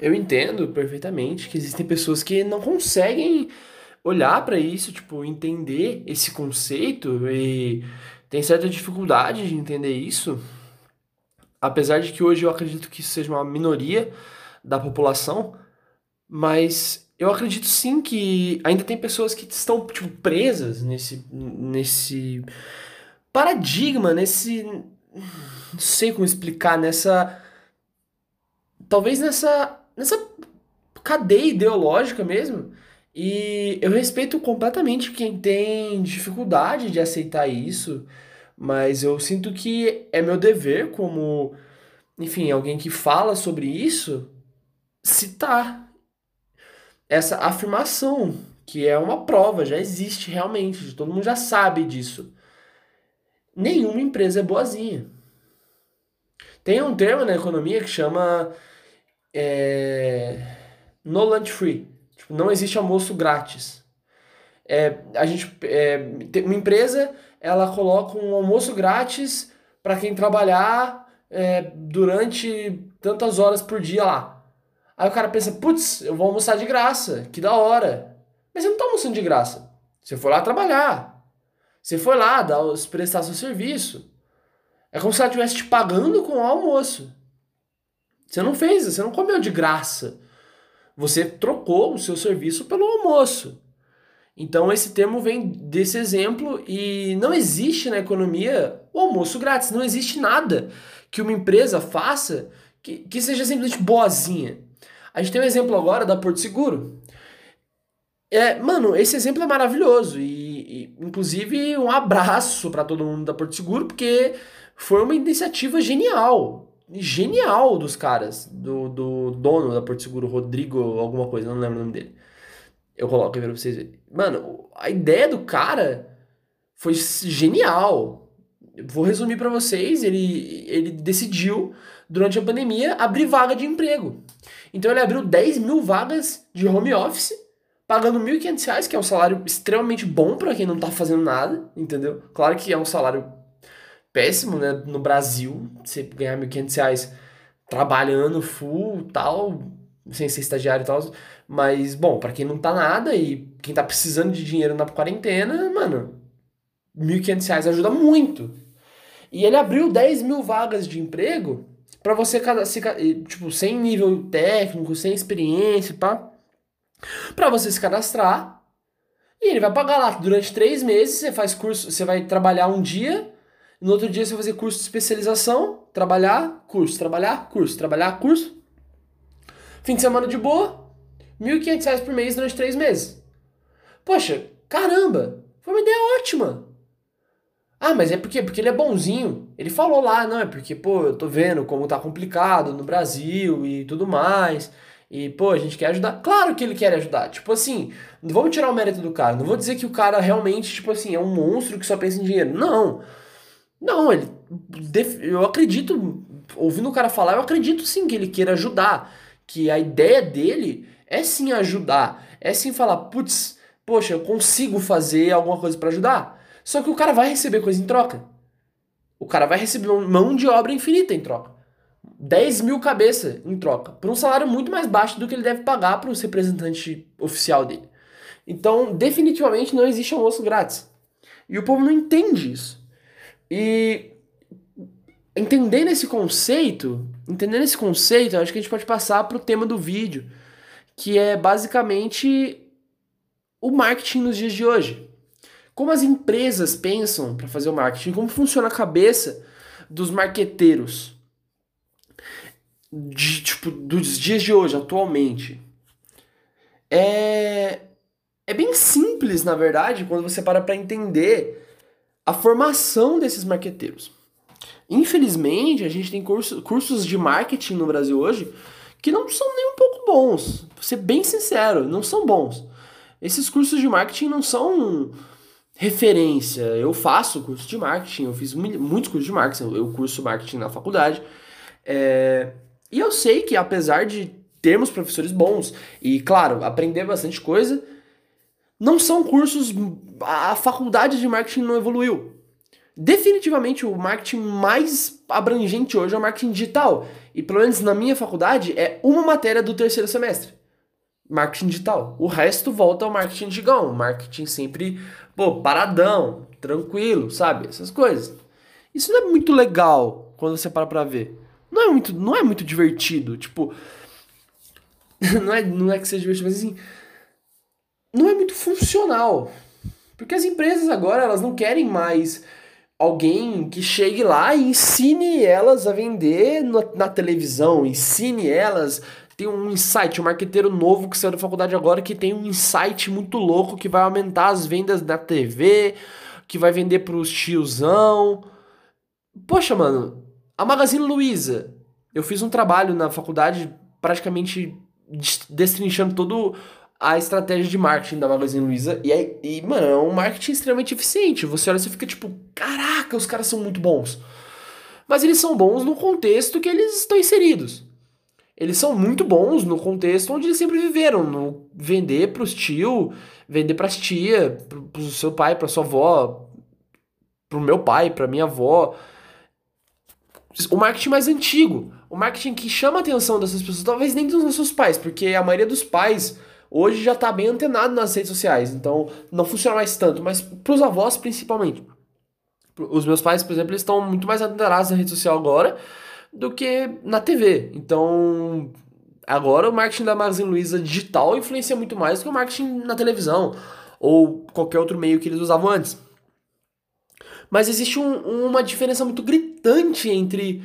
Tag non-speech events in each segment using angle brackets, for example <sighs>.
eu entendo perfeitamente que existem pessoas que não conseguem olhar para isso, tipo, entender esse conceito e tem certa dificuldade de entender isso. Apesar de que hoje eu acredito que isso seja uma minoria da população, mas eu acredito sim que ainda tem pessoas que estão tipo, presas nesse, nesse paradigma, nesse. Não sei como explicar, nessa. Talvez nessa. Nessa cadeia ideológica mesmo. E eu respeito completamente quem tem dificuldade de aceitar isso, mas eu sinto que é meu dever como, enfim, alguém que fala sobre isso, citar essa afirmação, que é uma prova, já existe realmente, todo mundo já sabe disso. Nenhuma empresa é boazinha. Tem um termo na economia que chama é, no lunch free. Tipo, não existe almoço grátis. É, a gente, é, uma empresa ela coloca um almoço grátis para quem trabalhar é, durante tantas horas por dia lá. Aí o cara pensa, putz, eu vou almoçar de graça, que da hora. Mas você não tá almoçando de graça. Você foi lá trabalhar. Você foi lá dar, prestar seu serviço. É como se ela estivesse te pagando com o almoço. Você não fez, você não comeu de graça. Você trocou o seu serviço pelo almoço. Então esse termo vem desse exemplo e não existe na economia o almoço grátis. Não existe nada que uma empresa faça que, que seja simplesmente boazinha. A gente tem um exemplo agora da Porto Seguro. É, mano, esse exemplo é maravilhoso e, e inclusive um abraço para todo mundo da Porto Seguro porque foi uma iniciativa genial, genial dos caras, do, do dono da Porto Seguro, Rodrigo alguma coisa, não lembro o nome dele. Eu coloco aí pra vocês verem. Mano, a ideia do cara foi genial. Vou resumir para vocês, ele, ele decidiu, durante a pandemia, abrir vaga de emprego. Então ele abriu 10 mil vagas de home office, pagando R$ 1.500, que é um salário extremamente bom para quem não tá fazendo nada, entendeu? Claro que é um salário péssimo, né? No Brasil, você ganhar R$ 1.500 trabalhando full tal, sem ser estagiário e tal. Mas, bom, para quem não tá nada e quem tá precisando de dinheiro na quarentena, mano, R$ 1.500 ajuda muito. E ele abriu 10 mil vagas de emprego para você, tipo, sem nível técnico, sem experiência, pá, para você se cadastrar. E ele vai pagar lá durante três meses. Você faz curso, você vai trabalhar um dia, no outro dia você vai fazer curso de especialização, trabalhar, curso, trabalhar, curso, trabalhar, curso. Fim de semana de boa, R$ 1.500 por mês durante três meses. Poxa, caramba, foi uma ideia ótima. Ah, mas é porque, porque ele é bonzinho. Ele falou lá, não, é porque, pô, eu tô vendo como tá complicado no Brasil e tudo mais. E, pô, a gente quer ajudar. Claro que ele quer ajudar. Tipo assim, não vamos tirar o mérito do cara. Não vou dizer que o cara realmente, tipo assim, é um monstro que só pensa em dinheiro. Não. Não, ele. Eu acredito, ouvindo o cara falar, eu acredito sim que ele queira ajudar. Que a ideia dele é sim ajudar. É sim falar, putz, poxa, eu consigo fazer alguma coisa para ajudar. Só que o cara vai receber coisa em troca. O cara vai receber mão de obra infinita em troca. 10 mil cabeça em troca. Por um salário muito mais baixo do que ele deve pagar para o representante oficial dele. Então, definitivamente não existe almoço grátis. E o povo não entende isso. E entendendo esse conceito, entendendo esse conceito, acho que a gente pode passar para o tema do vídeo, que é basicamente o marketing nos dias de hoje. Como as empresas pensam para fazer o marketing? Como funciona a cabeça dos marqueteiros? De, tipo, dos dias de hoje, atualmente. É, é bem simples, na verdade, quando você para para entender a formação desses marqueteiros. Infelizmente, a gente tem curso, cursos de marketing no Brasil hoje que não são nem um pouco bons. Vou ser bem sincero, não são bons. Esses cursos de marketing não são referência. Eu faço curso de marketing, eu fiz muitos cursos de marketing, eu curso marketing na faculdade. É, e eu sei que apesar de termos professores bons e, claro, aprender bastante coisa, não são cursos. A faculdade de marketing não evoluiu. Definitivamente o marketing mais abrangente hoje é o marketing digital. E pelo menos na minha faculdade é uma matéria do terceiro semestre. Marketing digital. O resto volta ao marketing digão. Marketing sempre, pô, paradão, tranquilo, sabe? Essas coisas. Isso não é muito legal quando você para pra ver. Não é muito, não é muito divertido. Tipo, <laughs> não é, não é que seja divertido, mas assim, não é muito funcional. Porque as empresas agora, elas não querem mais alguém que chegue lá e ensine elas a vender na, na televisão, ensine elas tem um insight, um marqueteiro novo que saiu da faculdade agora que tem um insight muito louco que vai aumentar as vendas na TV, que vai vender pros tiozão. Poxa, mano, a Magazine Luiza, eu fiz um trabalho na faculdade praticamente destrinchando todo a estratégia de marketing da Magazine Luiza. E, e, mano, é um marketing extremamente eficiente. Você olha e fica tipo, caraca, os caras são muito bons. Mas eles são bons no contexto que eles estão inseridos. Eles são muito bons no contexto onde eles sempre viveram, no vender pros tio, vender pras tia, pro, pro seu pai, pra sua avó, pro meu pai, pra minha avó. O marketing mais antigo, o marketing que chama a atenção dessas pessoas, talvez nem dos nossos pais, porque a maioria dos pais hoje já está bem antenado nas redes sociais, então não funciona mais tanto, mas para os avós principalmente. Os meus pais, por exemplo, eles estão muito mais antenados na rede social agora do que na TV. Então, agora o marketing da Magazine Luiza digital influencia muito mais do que o marketing na televisão ou qualquer outro meio que eles usavam antes. Mas existe um, uma diferença muito gritante entre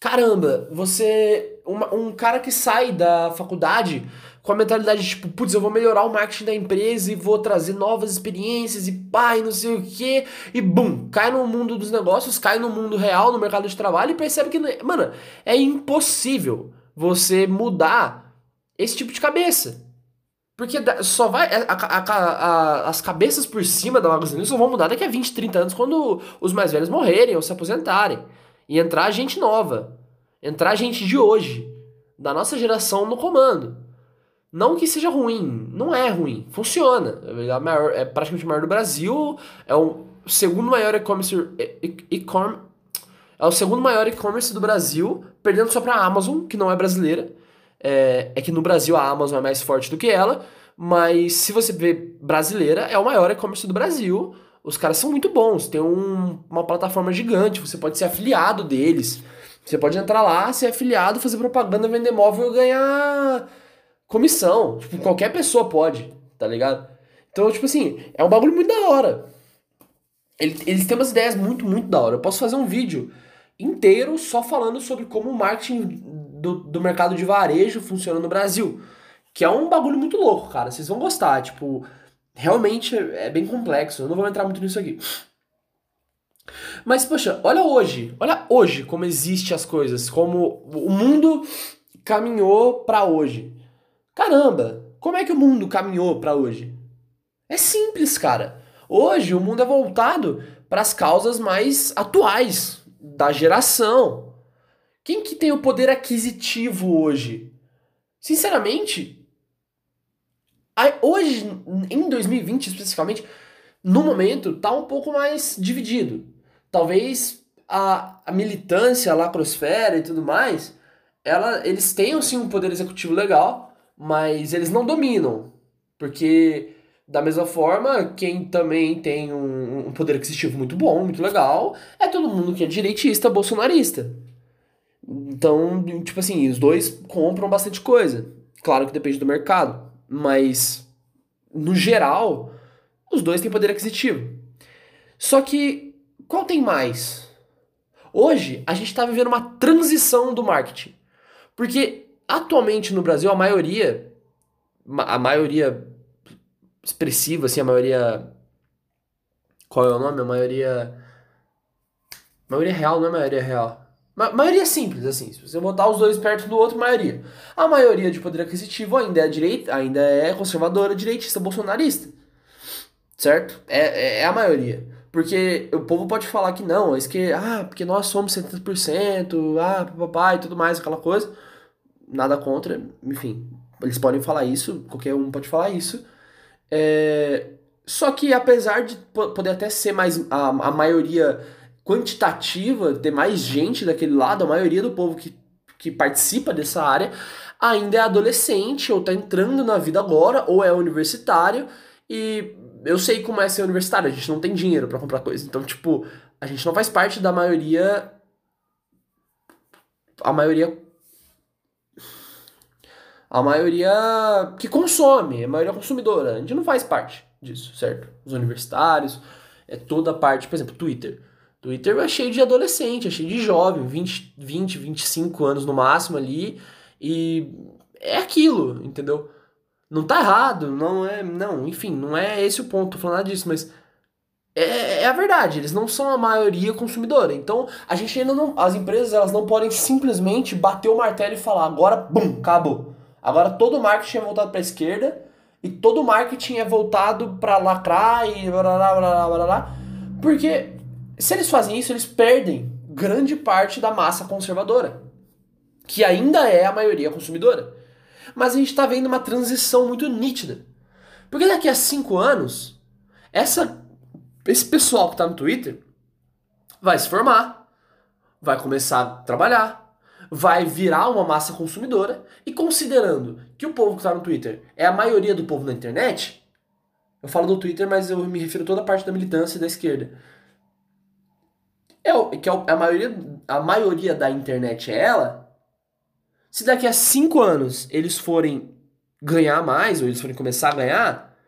caramba, você. Uma, um cara que sai da faculdade com a mentalidade de tipo, putz, eu vou melhorar o marketing da empresa e vou trazer novas experiências e pai, não sei o que, e bum, cai no mundo dos negócios, cai no mundo real, no mercado de trabalho e percebe que, mano, é impossível você mudar esse tipo de cabeça. Porque só vai. A, a, a, as cabeças por cima da Magazine só vão mudar daqui a 20, 30 anos quando os mais velhos morrerem ou se aposentarem. E entrar gente nova. Entrar gente de hoje. Da nossa geração no comando. Não que seja ruim, não é ruim, funciona. É, maior, é praticamente o maior do Brasil, é o segundo maior e-commerce. É o segundo maior e-commerce do Brasil, perdendo só para a Amazon, que não é brasileira. É, é que no Brasil a Amazon é mais forte do que ela, mas se você vê brasileira, é o maior e-commerce do Brasil. Os caras são muito bons, tem um, uma plataforma gigante, você pode ser afiliado deles. Você pode entrar lá, ser afiliado, fazer propaganda, vender móvel e ganhar comissão. Tipo, qualquer pessoa pode, tá ligado? Então, tipo assim, é um bagulho muito da hora. Eles têm umas ideias muito, muito da hora. Eu posso fazer um vídeo inteiro só falando sobre como o marketing do, do mercado de varejo funciona no Brasil. Que é um bagulho muito louco, cara. Vocês vão gostar. Tipo, realmente é bem complexo. Eu não vou entrar muito nisso aqui. Mas, poxa, olha hoje. Olha hoje como existe as coisas. Como o mundo caminhou para hoje. Caramba, como é que o mundo caminhou para hoje? É simples, cara. Hoje o mundo é voltado para as causas mais atuais da geração. Quem que tem o poder aquisitivo hoje? Sinceramente, hoje, em 2020 especificamente, no momento, tá um pouco mais dividido. Talvez a, a militância, a lacrosfera e tudo mais, ela, eles tenham sim um poder executivo legal, mas eles não dominam. Porque, da mesma forma, quem também tem um, um poder aquisitivo muito bom, muito legal, é todo mundo que é direitista, bolsonarista. Então, tipo assim, os dois compram bastante coisa. Claro que depende do mercado, mas no geral, os dois têm poder aquisitivo. Só que qual tem mais? Hoje a gente está vivendo uma transição do marketing. Porque atualmente no Brasil, a maioria, a maioria expressiva, assim, a maioria. Qual é o nome? A maioria. Maioria real não é maioria real. Ma maioria simples, assim. Se você botar os dois perto do outro, maioria. A maioria de poder aquisitivo ainda é direita, ainda é conservadora, direitista, bolsonarista. Certo? É, é, é a maioria. Porque o povo pode falar que não, é que, ah, porque nós somos 70%, ah, papai e tudo mais, aquela coisa nada contra, enfim, eles podem falar isso, qualquer um pode falar isso. É, Só que apesar de poder até ser mais a, a maioria quantitativa, ter mais gente daquele lado, a maioria do povo que, que participa dessa área ainda é adolescente ou tá entrando na vida agora, ou é universitário, e eu sei como é ser universitário, a gente não tem dinheiro para comprar coisa. Então, tipo, a gente não faz parte da maioria. A maioria. A maioria que consome, a maioria consumidora. A gente não faz parte disso, certo? Os universitários, é toda a parte, por exemplo, Twitter. Twitter é cheio de adolescente, é cheio de jovem, 20, 20, 25 anos no máximo ali, e é aquilo, entendeu? Não tá errado, não é. Não, enfim, não é esse o ponto, tô falando nada disso, mas. É, é a verdade, eles não são a maioria consumidora. Então, a gente ainda não. As empresas elas não podem simplesmente bater o martelo e falar, agora, bum, acabou. Agora todo o marketing é voltado para a esquerda e todo o marketing é voltado para lacrar e blá blá blá blá blá. Porque se eles fazem isso, eles perdem grande parte da massa conservadora, que ainda é a maioria consumidora. Mas a gente está vendo uma transição muito nítida. Porque daqui a cinco anos, essa, esse pessoal que está no Twitter vai se formar, vai começar a trabalhar, vai virar uma massa consumidora, e considerando que o povo que está no Twitter é a maioria do povo na internet, eu falo do Twitter, mas eu me refiro a toda a parte da militância da esquerda. É, que é a maioria, a maioria da internet é ela, se daqui a cinco anos eles forem ganhar mais, ou eles forem começar a ganhar,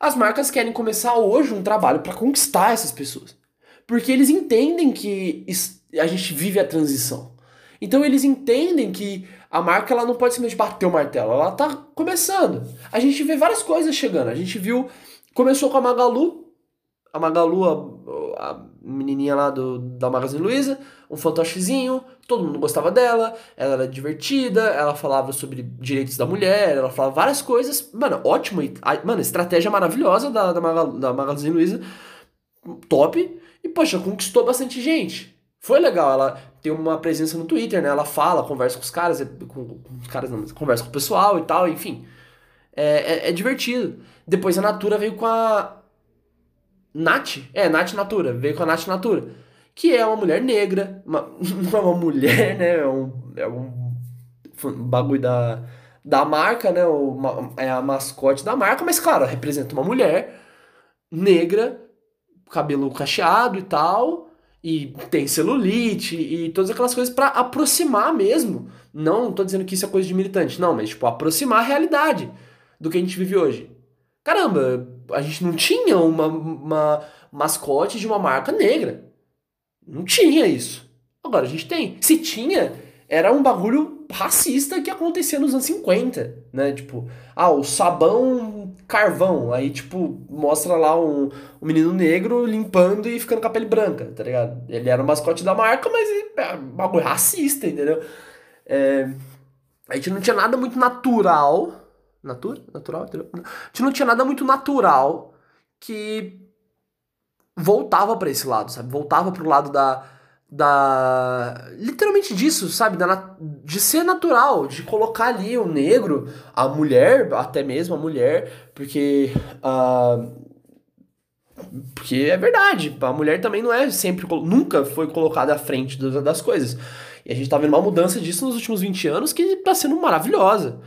as marcas querem começar hoje um trabalho para conquistar essas pessoas. Porque eles entendem que a gente vive a transição. Então eles entendem que a marca ela não pode simplesmente bater o martelo, ela tá começando. A gente vê várias coisas chegando. A gente viu, começou com a Magalu, a Magalu, a, a menininha lá do, da Magazine Luiza, um fantochezinho, todo mundo gostava dela, ela era divertida, ela falava sobre direitos da mulher, ela falava várias coisas. Mano, ótimo. Mano, estratégia maravilhosa da, da, Magal, da Magazine Luiza. Top. E, poxa, conquistou bastante gente. Foi legal, ela tem uma presença no Twitter, né? Ela fala, conversa com os caras, é, com, com os caras não, conversa com o pessoal e tal, enfim. É, é, é divertido. Depois a Natura veio com a. Nath? É, Nath Natura. Veio com a Nath Natura que é uma mulher negra, uma, <laughs> não é uma mulher, né? É um, é um bagulho da, da marca, né? Uma, é a mascote da marca, mas claro, representa uma mulher negra, cabelo cacheado e tal, e tem celulite e todas aquelas coisas para aproximar mesmo. Não tô dizendo que isso é coisa de militante, não, mas tipo, aproximar a realidade do que a gente vive hoje. Caramba, a gente não tinha uma, uma mascote de uma marca negra. Não tinha isso. Agora a gente tem. Se tinha, era um bagulho racista que acontecia nos anos 50, né? Tipo, ah, o sabão carvão. Aí, tipo, mostra lá um, um menino negro limpando e ficando com a pele branca, tá ligado? Ele era o mascote da marca, mas é um bagulho racista, entendeu? É, a gente não tinha nada muito natural. Natura? Natural? A gente não tinha nada muito natural que voltava para esse lado, sabe? Voltava pro lado da da literalmente disso, sabe, da, de ser natural, de colocar ali o negro, a mulher, até mesmo a mulher, porque uh, porque é verdade, a mulher também não é sempre nunca foi colocada à frente das coisas. E a gente tá vendo uma mudança disso nos últimos 20 anos que tá sendo maravilhosa.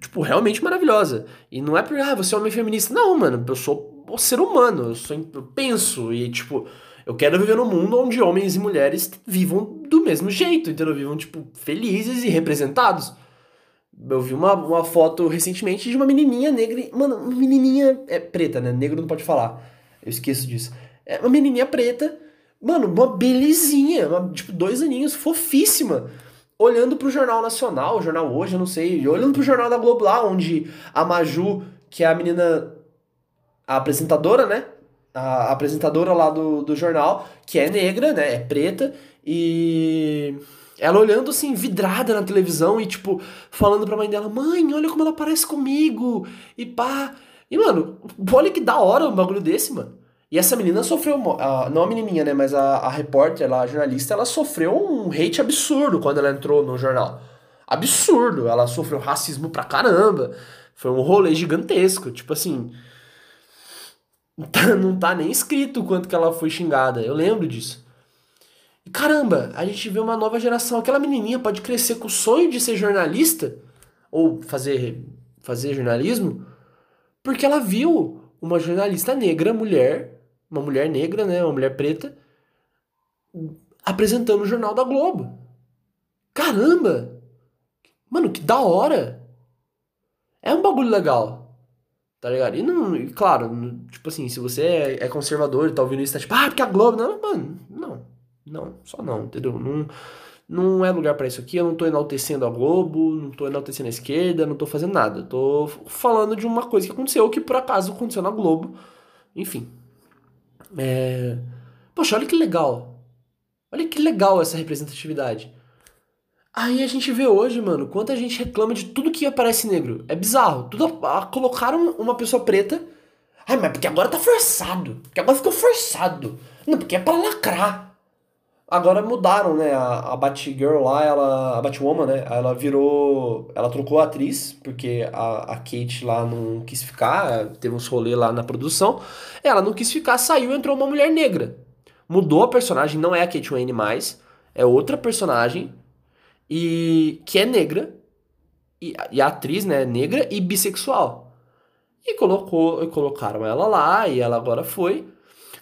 Tipo, realmente maravilhosa. E não é porque, ah, você é homem feminista. Não, mano, eu sou ser humano, eu, sou, eu penso e, tipo, eu quero viver num mundo onde homens e mulheres vivam do mesmo jeito, entendeu? Vivam, tipo, felizes e representados. Eu vi uma, uma foto recentemente de uma menininha negra. Mano, uma menininha é preta, né? Negro não pode falar. Eu esqueço disso. É uma menininha preta. Mano, uma belezinha. Uma, tipo, dois aninhos, fofíssima. Olhando pro Jornal Nacional, o Jornal Hoje, eu não sei. Olhando pro Jornal da Globo lá, onde a Maju, que é a menina a apresentadora, né? A apresentadora lá do, do jornal, que é negra, né? É preta, e ela olhando assim, vidrada na televisão e, tipo, falando pra mãe dela: Mãe, olha como ela parece comigo, e pá. E, mano, olha que da hora um bagulho desse, mano. E essa menina sofreu, não a menininha, né, mas a, a repórter, a jornalista, ela sofreu um hate absurdo quando ela entrou no jornal. Absurdo, ela sofreu racismo pra caramba. Foi um rolê gigantesco, tipo assim, Não tá nem escrito quanto que ela foi xingada. Eu lembro disso. E caramba, a gente vê uma nova geração. Aquela menininha pode crescer com o sonho de ser jornalista ou fazer fazer jornalismo porque ela viu uma jornalista negra, mulher, uma mulher negra, né, uma mulher preta, apresentando o jornal da Globo. Caramba! Mano, que da hora! É um bagulho legal. Tá ligado? E não, e claro, tipo assim, se você é, é conservador e tá ouvindo isso, tá tipo, ah, porque a Globo. Não, mano, não. Não, só não, entendeu? Não, não é lugar para isso aqui. Eu não tô enaltecendo a Globo, não tô enaltecendo a esquerda, não tô fazendo nada. Eu tô falando de uma coisa que aconteceu, que por acaso aconteceu na Globo. Enfim. É... Poxa, olha que legal. Olha que legal essa representatividade. Aí a gente vê hoje, mano, quanta gente reclama de tudo que aparece negro. É bizarro. Tudo a, colocaram uma pessoa preta. Ai, mas porque agora tá forçado. Porque agora ficou forçado. Não, porque é pra lacrar. Agora mudaram, né? A, a Batgirl lá, ela. A Batwoman, né? Ela virou. Ela trocou a atriz, porque a, a Kate lá não quis ficar. Teve uns rolê lá na produção. Ela não quis ficar, saiu entrou uma mulher negra. Mudou a personagem, não é a Kate Wayne mais. É outra personagem e que é negra, e, e a atriz, né, é negra e bissexual. E colocou, colocaram ela lá, e ela agora foi.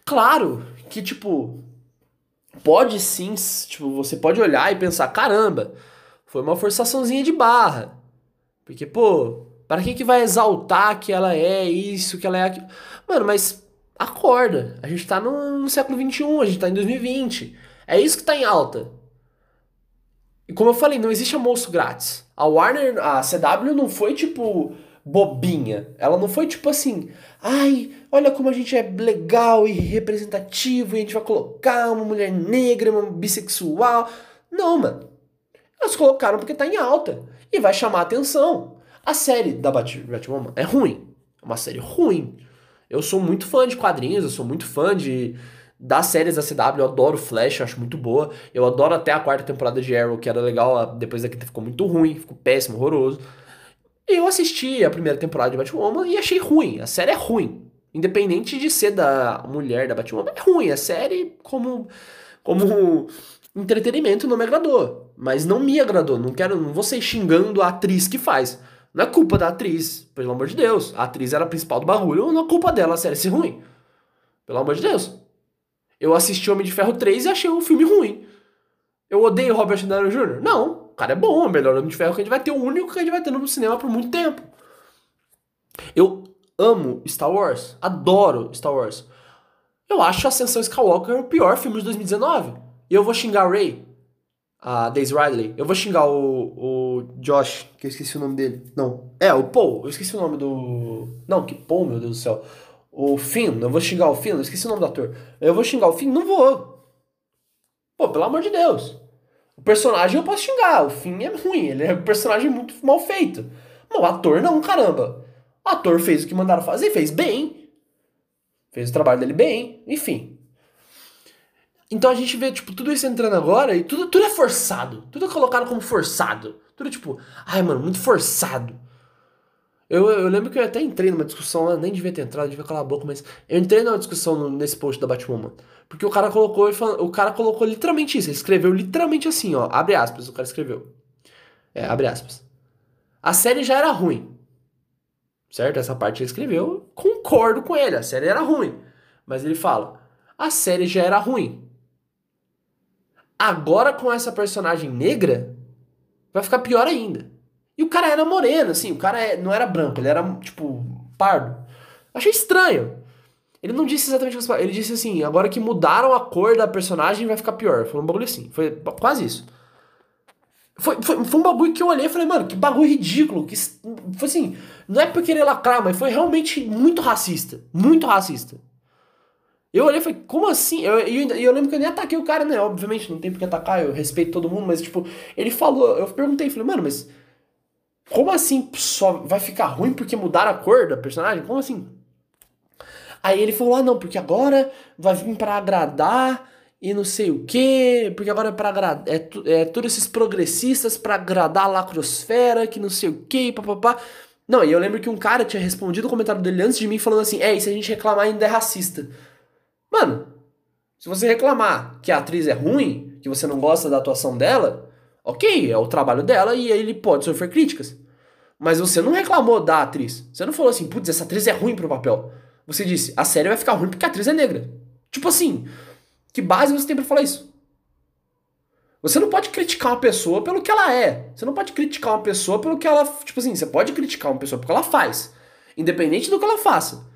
Claro que, tipo, pode sim, tipo, você pode olhar e pensar, caramba, foi uma forçaçãozinha de barra. Porque, pô, para que que vai exaltar que ela é isso, que ela é aquilo? Mano, mas acorda. A gente tá no, no século XXI, a gente tá em 2020. É isso que tá em alta. E como eu falei, não existe almoço grátis. A Warner, a CW não foi tipo bobinha. Ela não foi tipo assim, ai, olha como a gente é legal e representativo e a gente vai colocar uma mulher negra, uma bissexual. Não, mano. Elas colocaram porque tá em alta e vai chamar atenção. A série da Batwoman é ruim. É uma série ruim. Eu sou muito fã de quadrinhos, eu sou muito fã de das séries da CW, eu adoro Flash, acho muito boa. Eu adoro até a quarta temporada de Arrow, que era legal, depois da quinta ficou muito ruim, ficou péssimo, horroroso. Eu assisti a primeira temporada de Batwoman e achei ruim. A série é ruim. Independente de ser da mulher da Batwoman, é ruim. A série, como, como entretenimento, não me agradou. Mas não me agradou. Não quero, não vou ser xingando a atriz que faz. Não é culpa da atriz, pelo amor de Deus. A atriz era a principal do bagulho, não é culpa dela a série ser ruim. Pelo amor de Deus. Eu assisti Homem de Ferro 3 e achei o filme ruim. Eu odeio Robert Downey Jr.? Não. O cara é bom, é o melhor Homem de Ferro que a gente vai ter, o único que a gente vai ter no cinema por muito tempo. Eu amo Star Wars, adoro Star Wars. Eu acho Ascensão Skywalker o pior filme de 2019. E eu vou xingar a Ray, a Daisy Ridley. Eu vou xingar o, o Josh, que eu esqueci o nome dele. Não. É, o Paul. Eu esqueci o nome do. Não, que Paul, meu Deus do céu o Finn, eu vou xingar o Finn, eu esqueci o nome do ator. Eu vou xingar o Finn? Não vou. Pô, pelo amor de Deus. O personagem eu posso xingar, o Finn é ruim, ele é um personagem muito mal feito. Mas o ator não, caramba. O ator fez o que mandaram fazer, fez bem. Fez o trabalho dele bem, enfim. Então a gente vê, tipo, tudo isso entrando agora e tudo, tudo é forçado. Tudo é colocado como forçado. Tudo tipo, ai, mano, muito forçado. Eu, eu lembro que eu até entrei numa discussão, nem devia ter entrado, devia calar a boca, mas eu entrei numa discussão nesse post da Batwoman. Porque o cara colocou, o cara colocou literalmente isso, ele escreveu literalmente assim, ó, abre aspas, o cara escreveu. É, abre aspas. A série já era ruim. Certo? Essa parte ele escreveu, concordo com ele, a série era ruim. Mas ele fala, a série já era ruim. Agora com essa personagem negra, vai ficar pior ainda. E o cara era moreno, assim, o cara é, não era branco, ele era, tipo, pardo. Achei estranho. Ele não disse exatamente o que Ele disse assim, agora que mudaram a cor da personagem vai ficar pior. Foi um bagulho assim, foi quase isso. Foi, foi, foi um bagulho que eu olhei e falei, mano, que bagulho ridículo. Que, foi assim, não é por querer lacrar, mas foi realmente muito racista. Muito racista. Eu olhei e falei, como assim? Eu, eu, eu lembro que eu nem ataquei o cara, né? Obviamente, não tem por que atacar, eu respeito todo mundo, mas tipo, ele falou, eu perguntei, falei, mano, mas como assim só vai ficar ruim porque mudaram a cor da personagem? Como assim? Aí ele falou: ah, não, porque agora vai vir para agradar e não sei o que, porque agora é pra agradar. É, é todos esses progressistas para agradar a lacrosfera, que não sei o que, papapá. Não, e eu lembro que um cara tinha respondido o comentário dele antes de mim falando assim: é, e se a gente reclamar ainda é racista? Mano, se você reclamar que a atriz é ruim, que você não gosta da atuação dela, ok, é o trabalho dela e ele pode sofrer críticas. Mas você não reclamou da atriz. Você não falou assim, putz, essa atriz é ruim pro papel. Você disse, a série vai ficar ruim porque a atriz é negra. Tipo assim, que base você tem pra falar isso? Você não pode criticar uma pessoa pelo que ela é. Você não pode criticar uma pessoa pelo que ela. Tipo assim, você pode criticar uma pessoa pelo que ela faz. Independente do que ela faça.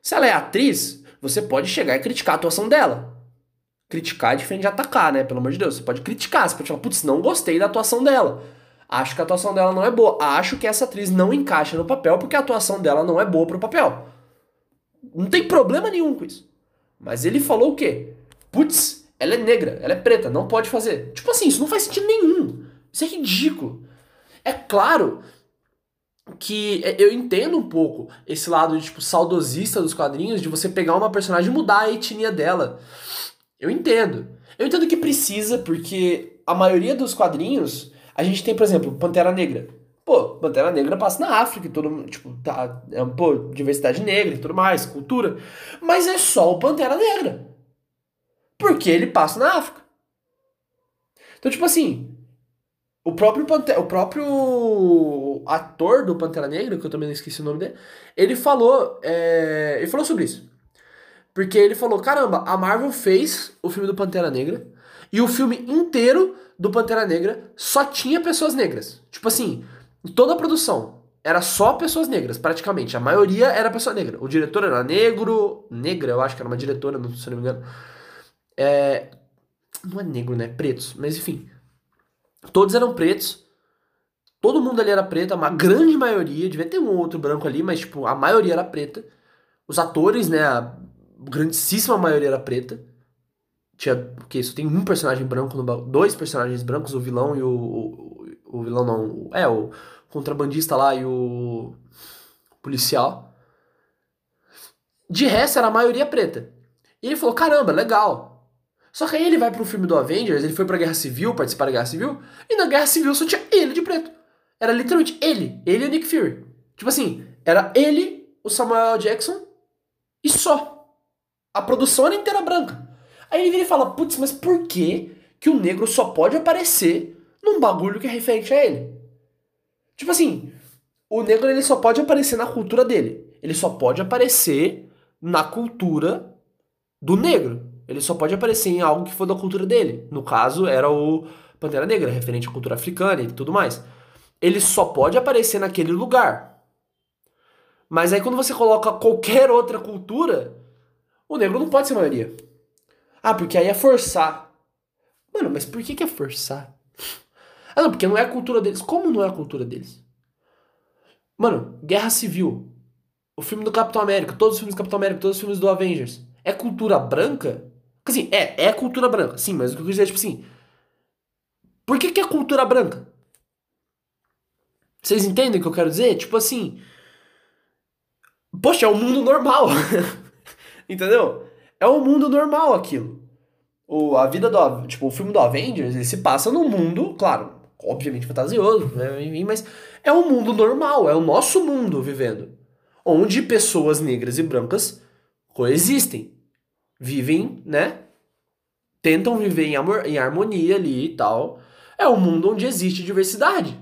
Se ela é atriz, você pode chegar e criticar a atuação dela. Criticar é diferente de atacar, né? Pelo amor de Deus. Você pode criticar, você pode falar, putz, não gostei da atuação dela. Acho que a atuação dela não é boa. Acho que essa atriz não encaixa no papel porque a atuação dela não é boa pro papel. Não tem problema nenhum com isso. Mas ele falou o quê? Putz, ela é negra, ela é preta, não pode fazer. Tipo assim, isso não faz sentido nenhum. Isso é ridículo. É claro que é, eu entendo um pouco esse lado de, tipo, saudosista dos quadrinhos, de você pegar uma personagem e mudar a etnia dela. Eu entendo. Eu entendo que precisa, porque a maioria dos quadrinhos, a gente tem, por exemplo, Pantera Negra. Pô, Pantera Negra passa na África todo tipo, tá, é, pô, diversidade negra e tudo mais, cultura. Mas é só o Pantera Negra. Porque ele passa na África. Então, tipo assim, o próprio, Pantera, o próprio ator do Pantera Negra, que eu também não esqueci o nome dele, ele falou, é, ele falou sobre isso. Porque ele falou, caramba, a Marvel fez o filme do Pantera Negra e o filme inteiro do Pantera Negra só tinha pessoas negras. Tipo assim, toda a produção era só pessoas negras, praticamente. A maioria era pessoa negra. O diretor era negro, negra, eu acho que era uma diretora, se não me engano. É, não é negro, né? Pretos, mas enfim. Todos eram pretos. Todo mundo ali era preto, a grande maioria, devia ter um ou outro branco ali, mas tipo, a maioria era preta. Os atores, né, grandíssima maioria era preta. Tinha, porque isso tem um personagem branco, no, dois personagens brancos, o vilão e o, o, o vilão não, é, o contrabandista lá e o policial. De resto, era a maioria preta. E ele falou: caramba, legal. Só que aí ele vai pro filme do Avengers, ele foi pra Guerra Civil, participar da Guerra Civil, e na Guerra Civil só tinha ele de preto. Era literalmente ele, ele e o Nick Fury. Tipo assim, era ele, o Samuel Jackson e só. A produção era inteira branca. Aí ele vira e fala: putz, mas por que, que o negro só pode aparecer num bagulho que é referente a ele? Tipo assim, o negro ele só pode aparecer na cultura dele. Ele só pode aparecer na cultura do negro. Ele só pode aparecer em algo que for da cultura dele. No caso, era o Pantera Negra, referente à cultura africana e tudo mais. Ele só pode aparecer naquele lugar. Mas aí quando você coloca qualquer outra cultura, o negro não pode ser maioria. Ah, porque aí é forçar. Mano, mas por que, que é forçar? Ah, não, porque não é a cultura deles. Como não é a cultura deles? Mano, Guerra Civil. O filme do Capitão América, todos os filmes do Capitão América, todos os filmes do Avengers. É cultura branca? Assim, é, é cultura branca, sim, mas o que eu quis dizer é tipo assim. Por que, que é cultura branca? Vocês entendem o que eu quero dizer? Tipo assim. Poxa, é o um mundo normal. <laughs> Entendeu? É um mundo normal aquilo. O, a vida do. Tipo, o filme do Avengers, ele se passa num mundo, claro, obviamente fantasioso, né? mas é um mundo normal, é o nosso mundo vivendo. Onde pessoas negras e brancas coexistem. Vivem, né? Tentam viver em, amor, em harmonia ali e tal. É um mundo onde existe diversidade.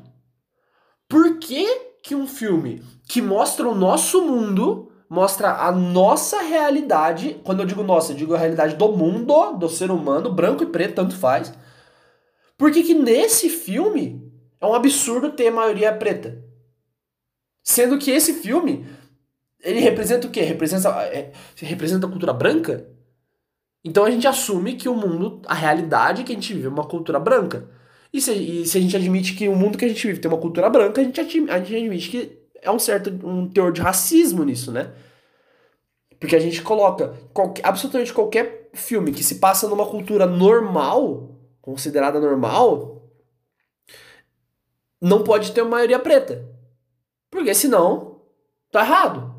Por que, que um filme que mostra o nosso mundo, mostra a nossa realidade, quando eu digo nossa, eu digo a realidade do mundo, do ser humano, branco e preto, tanto faz. Por que, que nesse filme é um absurdo ter maioria preta? Sendo que esse filme, ele representa o quê? Representa, é, representa a cultura branca? Então a gente assume que o mundo, a realidade que a gente vive é uma cultura branca. E se, e se, a gente admite que o mundo que a gente vive tem uma cultura branca, a gente, a gente admite que é um certo um teor de racismo nisso, né? Porque a gente coloca qualquer, absolutamente qualquer filme que se passa numa cultura normal, considerada normal, não pode ter maioria preta. Porque senão tá errado.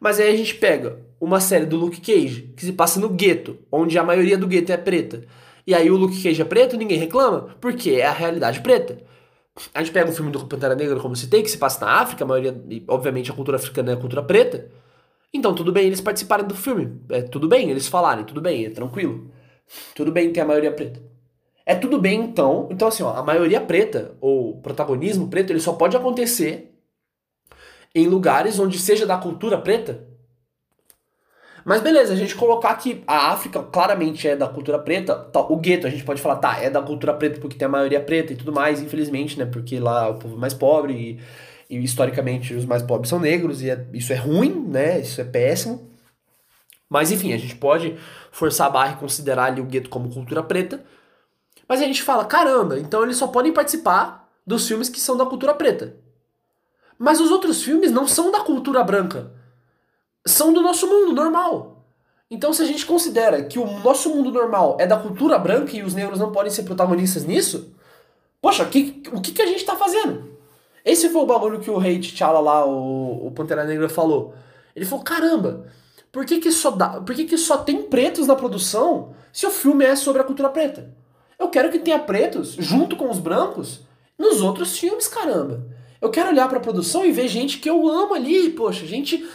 Mas aí a gente pega uma série do Luke Cage que se passa no gueto, onde a maioria do gueto é preta. E aí o Luke Cage é preto, ninguém reclama, porque é a realidade preta. A gente pega um filme do Pantera Negra, como tem, que se passa na África, a maioria, obviamente a cultura africana é a cultura preta. Então tudo bem eles participarem do filme. É tudo bem eles falarem, tudo bem, é tranquilo. Tudo bem ter a maioria preta. É tudo bem então. Então assim, ó, a maioria preta, ou protagonismo preto, ele só pode acontecer em lugares onde seja da cultura preta. Mas beleza, a gente colocar que a África claramente é da cultura preta, tá, o gueto a gente pode falar, tá, é da cultura preta porque tem a maioria preta e tudo mais, infelizmente, né? Porque lá é o povo mais pobre e, e historicamente os mais pobres são negros e é, isso é ruim, né? Isso é péssimo. Mas enfim, a gente pode forçar a barra e considerar ali o gueto como cultura preta. Mas a gente fala, caramba, então eles só podem participar dos filmes que são da cultura preta. Mas os outros filmes não são da cultura branca. São do nosso mundo normal. Então, se a gente considera que o nosso mundo normal é da cultura branca e os negros não podem ser protagonistas nisso, poxa, que, o que, que a gente tá fazendo? Esse foi o bagulho que o rei T'Challa lá, o, o Pantera Negra, falou. Ele falou: caramba, por que, que, só dá, por que, que só tem pretos na produção se o filme é sobre a cultura preta? Eu quero que tenha pretos junto com os brancos nos outros filmes, caramba. Eu quero olhar para a produção e ver gente que eu amo ali, poxa, gente,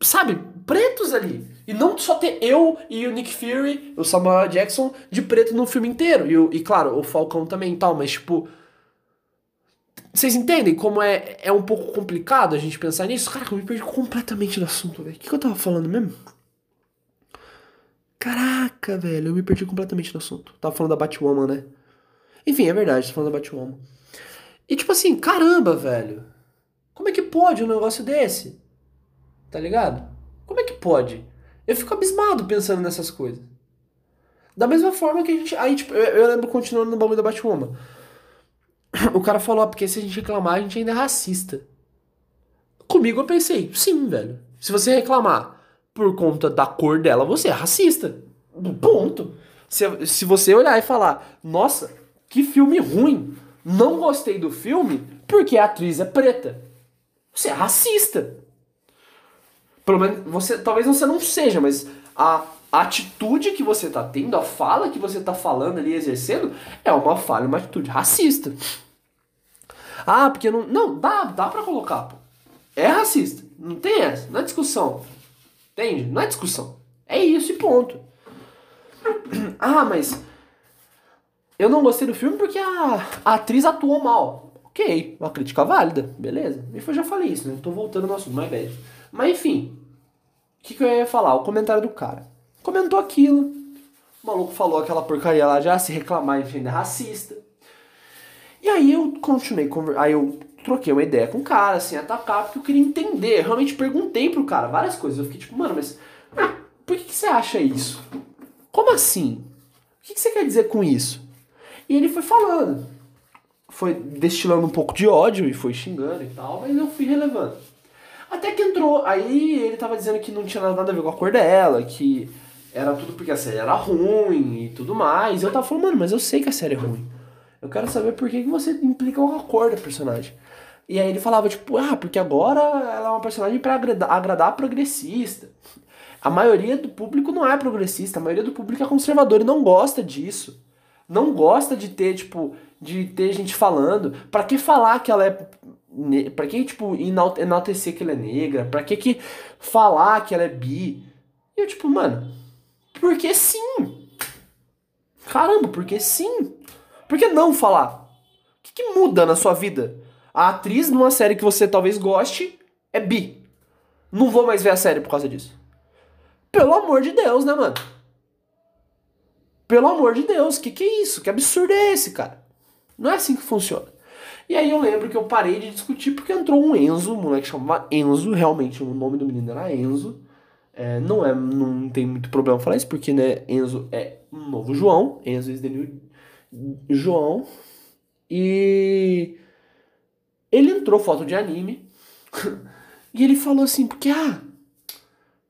sabe, pretos ali. E não só ter eu e o Nick Fury, o Samuel Jackson de preto no filme inteiro. E, e claro, o Falcão também e tal, mas tipo. Vocês entendem como é, é um pouco complicado a gente pensar nisso? Cara, eu me perdi completamente do assunto, velho. O que, que eu tava falando mesmo? Caraca, velho, eu me perdi completamente do assunto. Tava falando da Batwoman, né? Enfim, é verdade, tô falando da Batwoman. E tipo assim, caramba, velho. Como é que pode um negócio desse? Tá ligado? Como é que pode? Eu fico abismado pensando nessas coisas. Da mesma forma que a gente. Aí, tipo, eu, eu lembro continuando no bagulho da Batwoman. O cara falou, ah, porque se a gente reclamar, a gente ainda é racista. Comigo eu pensei, sim, velho. Se você reclamar por conta da cor dela, você é racista. Ponto. Se, se você olhar e falar, nossa, que filme ruim não gostei do filme porque a atriz é preta. Você é racista. Pelo menos você, talvez você não seja, mas a, atitude que você tá tendo, a fala que você tá falando ali, exercendo, é uma fala, uma atitude racista. Ah, porque não. Não, dá, dá pra colocar, pô. É racista. Não tem essa. Não é discussão. Entende? Não é discussão. É isso e ponto. <clears throat> Ah, mas eu não gostei do filme porque a, a atriz atuou mal. Ok, uma crítica válida, beleza. E eu já falei isso, né? Tô voltando no assunto, mais velho. Mas enfim, o que, que eu ia falar? O comentário do cara. Comentou aquilo. O maluco falou aquela porcaria lá já, se reclamar, enfim, é racista. E aí eu continuei, aí eu troquei uma ideia com o cara, assim, atacar, porque eu queria entender. Eu realmente perguntei pro cara várias coisas. Eu fiquei tipo, mano, mas por que, que você acha isso? Como assim? O que, que você quer dizer com isso? E ele foi falando. Foi destilando um pouco de ódio e foi xingando e tal, mas eu fui relevando. Até que entrou, aí ele tava dizendo que não tinha nada a ver com a cor dela, que era tudo porque a série era ruim e tudo mais. Eu tava falando, mano, mas eu sei que a série é ruim. Eu quero saber por que, que você implica com a cor da personagem. E aí ele falava, tipo, ah, porque agora ela é uma personagem para agradar, agradar progressista. A maioria do público não é progressista, a maioria do público é conservador e não gosta disso não gosta de ter, tipo, de ter gente falando. Para que falar que ela é. Pra que, tipo, enaltecer que ela é negra? Pra que, que falar que ela é bi? E eu, tipo, mano, porque sim. Caramba, porque sim. Por que não falar? O que, que muda na sua vida? A atriz numa série que você talvez goste é bi. Não vou mais ver a série por causa disso. Pelo amor de Deus, né, mano? Pelo amor de Deus, que que é isso? Que absurdo é esse, cara? Não é assim que funciona. E aí eu lembro que eu parei de discutir porque entrou um Enzo, um moleque chamava Enzo, realmente o nome do menino era Enzo. É, não é, não tem muito problema falar isso, porque né, Enzo é um novo João, Enzo is the new João. E ele entrou foto de anime. <laughs> e ele falou assim, porque ah,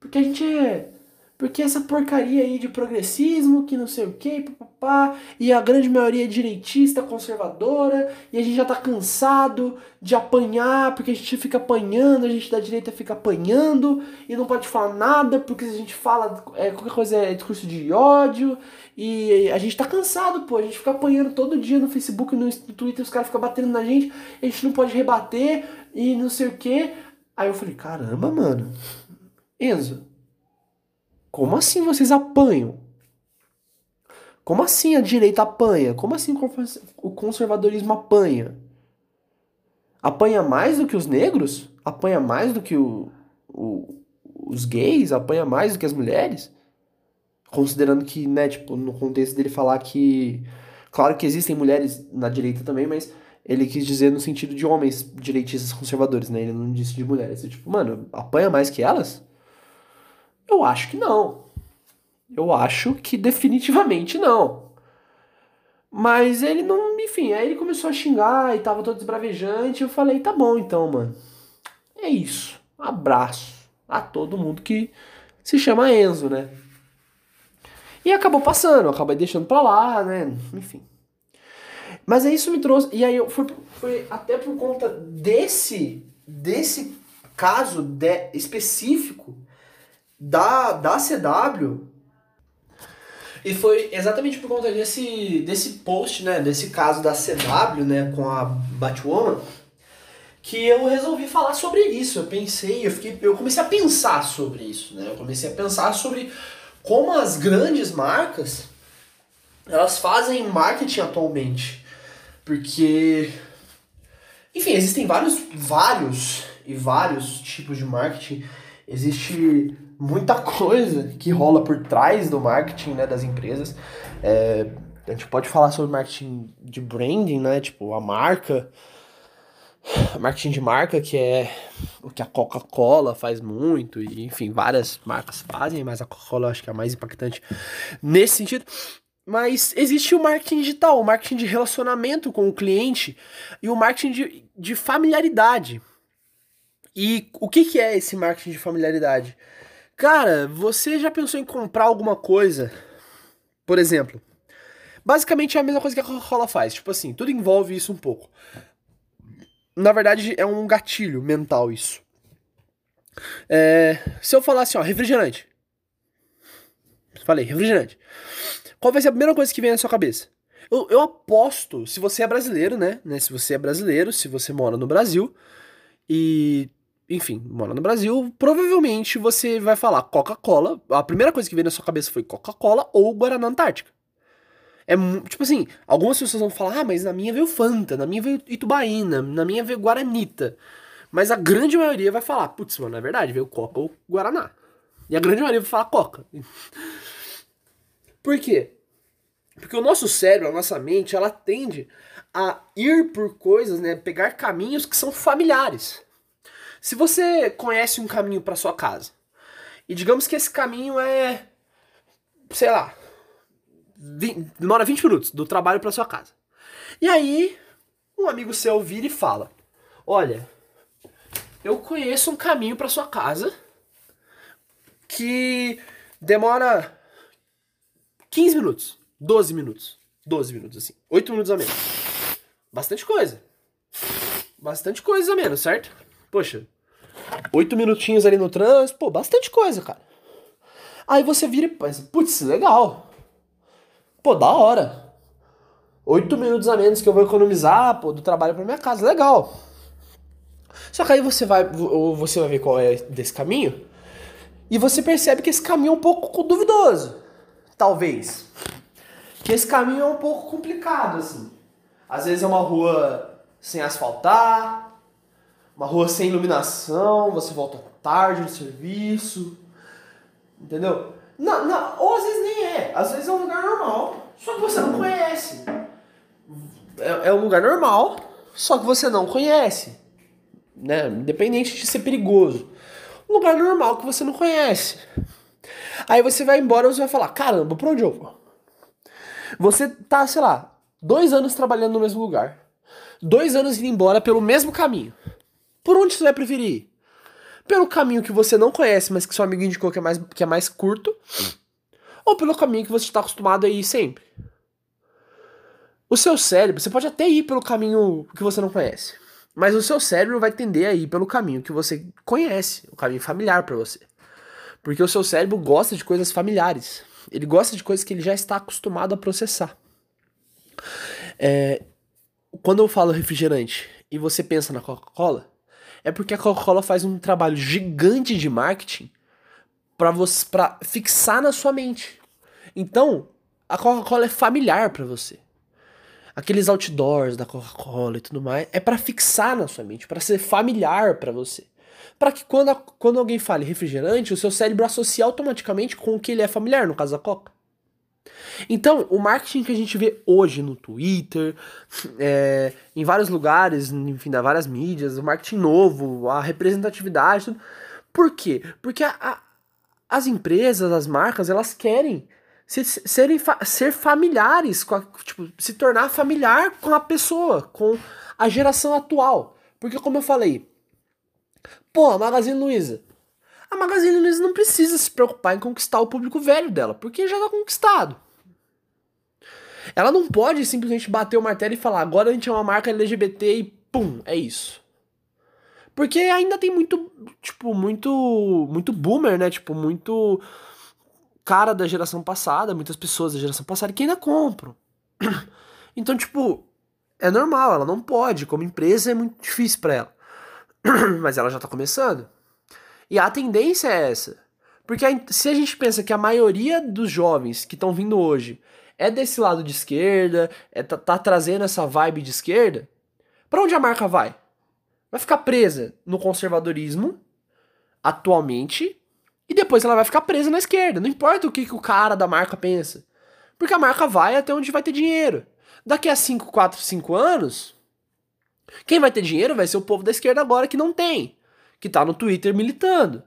porque a gente é porque essa porcaria aí de progressismo, que não sei o que, papapá, e a grande maioria é direitista, conservadora, e a gente já tá cansado de apanhar, porque a gente fica apanhando, a gente da direita fica apanhando, e não pode falar nada, porque se a gente fala é, qualquer coisa é discurso de ódio, e a gente tá cansado, pô, a gente fica apanhando todo dia no Facebook, no, Twitter, os caras ficam batendo na gente, a gente não pode rebater, e não sei o que. Aí eu falei, caramba, mano, Enzo, como assim vocês apanham? Como assim a direita apanha? Como assim o conservadorismo apanha? Apanha mais do que os negros? Apanha mais do que o, o, os gays? Apanha mais do que as mulheres? Considerando que, né, tipo, no contexto dele falar que. Claro que existem mulheres na direita também, mas ele quis dizer no sentido de homens direitistas conservadores, né? Ele não disse de mulheres. Tipo, mano, apanha mais que elas? Eu acho que não. Eu acho que definitivamente não. Mas ele não, enfim, aí ele começou a xingar e tava todo desbravejante. Eu falei, tá bom então, mano. É isso. Abraço a todo mundo que se chama Enzo, né? E acabou passando, acabei deixando pra lá, né? Enfim. Mas aí isso me trouxe. E aí eu foi, foi até por conta desse desse caso de, específico da, da CW. E foi exatamente por conta desse, desse post, né, desse caso da CW, né, com a Batwoman, que eu resolvi falar sobre isso. Eu pensei, eu fiquei, eu comecei a pensar sobre isso, né? Eu comecei a pensar sobre como as grandes marcas elas fazem marketing atualmente. Porque enfim, existem vários vários e vários tipos de marketing. Existe muita <laughs> coisa que rola por trás do marketing né, das empresas. É, a gente pode falar sobre marketing de branding, né? Tipo, a marca. <sighs> Marketing de marca, que é o que a Coca-Cola faz muito, e enfim, várias marcas fazem, mas a Coca-Cola acho que é a mais impactante nesse sentido. Mas existe o marketing digital, o marketing de relacionamento com o cliente e o marketing de, de familiaridade. E o que, que é esse marketing de familiaridade? Cara, você já pensou em comprar alguma coisa? Por exemplo, basicamente é a mesma coisa que a Coca-Cola faz. Tipo assim, tudo envolve isso um pouco. Na verdade, é um gatilho mental isso. É, se eu falar assim, ó, refrigerante. Falei, refrigerante. Qual vai ser a primeira coisa que vem na sua cabeça? Eu, eu aposto, se você é brasileiro, né, né? Se você é brasileiro, se você mora no Brasil e enfim, mora no Brasil, provavelmente você vai falar Coca-Cola. A primeira coisa que veio na sua cabeça foi Coca-Cola ou Guaraná Antártica. É tipo assim, algumas pessoas vão falar, ah, mas na minha veio Fanta, na minha veio Itubaína, na minha veio Guaranita. Mas a grande maioria vai falar, putz, mano, é verdade, veio Coca ou Guaraná. E a grande maioria vai falar Coca. Por quê? Porque o nosso cérebro, a nossa mente, ela tende a ir por coisas, né, pegar caminhos que são familiares. Se você conhece um caminho para sua casa, e digamos que esse caminho é, sei lá, 20, demora 20 minutos do trabalho para sua casa. E aí, um amigo seu vira e fala: Olha, eu conheço um caminho para sua casa que demora 15 minutos, 12 minutos, 12 minutos assim, 8 minutos a menos. Bastante coisa. Bastante coisa a menos, certo? Poxa, Oito minutinhos ali no trânsito, pô, bastante coisa, cara. Aí você vira e pensa, putz, legal. Pô, da hora. Oito minutos a menos que eu vou economizar, pô, do trabalho pra minha casa, legal. Só que aí você vai, você vai ver qual é desse caminho e você percebe que esse caminho é um pouco duvidoso. Talvez. Que esse caminho é um pouco complicado, assim. Às vezes é uma rua sem asfaltar, uma rua sem iluminação, você volta tarde no serviço, entendeu? Não, não, ou às vezes nem é, às vezes é um lugar normal, só que você não conhece. É, é um lugar normal, só que você não conhece, né? Independente de ser perigoso. Um lugar normal que você não conhece. Aí você vai embora e você vai falar, caramba, pra onde eu vou? Você tá, sei lá, dois anos trabalhando no mesmo lugar. Dois anos indo embora pelo mesmo caminho. Por onde você vai preferir? Pelo caminho que você não conhece, mas que seu amigo indicou que é mais, que é mais curto, ou pelo caminho que você está acostumado a ir sempre. O seu cérebro, você pode até ir pelo caminho que você não conhece, mas o seu cérebro vai tender a ir pelo caminho que você conhece, o caminho familiar para você. Porque o seu cérebro gosta de coisas familiares. Ele gosta de coisas que ele já está acostumado a processar. É, quando eu falo refrigerante e você pensa na Coca-Cola, é porque a Coca-Cola faz um trabalho gigante de marketing para você para fixar na sua mente. Então, a Coca-Cola é familiar para você. Aqueles outdoors da Coca-Cola e tudo mais é para fixar na sua mente, para ser familiar para você. Para que quando, quando alguém fale refrigerante, o seu cérebro associe automaticamente com o que ele é familiar, no caso da Coca. Então, o marketing que a gente vê hoje no Twitter, é, em vários lugares, enfim, das várias mídias, o marketing novo, a representatividade, tudo. Por quê? Porque a, a, as empresas, as marcas, elas querem se, serem, ser familiares, com a, tipo, se tornar familiar com a pessoa, com a geração atual. Porque, como eu falei, pô, Magazine Luiza. A Magazine Luiza não precisa se preocupar em conquistar o público velho dela, porque já tá conquistado. Ela não pode simplesmente bater o martelo e falar, agora a gente é uma marca LGBT e pum, é isso. Porque ainda tem muito, tipo, muito, muito boomer, né? Tipo, muito cara da geração passada, muitas pessoas da geração passada que ainda compram. <clears throat> Então, tipo, é normal, ela não pode, como empresa é muito difícil para ela. <clears throat> Mas ela já tá começando. E a tendência é essa. Porque se a gente pensa que a maioria dos jovens que estão vindo hoje é desse lado de esquerda, é, tá, tá trazendo essa vibe de esquerda, para onde a marca vai? Vai ficar presa no conservadorismo atualmente e depois ela vai ficar presa na esquerda. Não importa o que, que o cara da marca pensa. Porque a marca vai até onde vai ter dinheiro. Daqui a 5, 4, 5 anos, quem vai ter dinheiro vai ser o povo da esquerda agora que não tem, que tá no Twitter militando.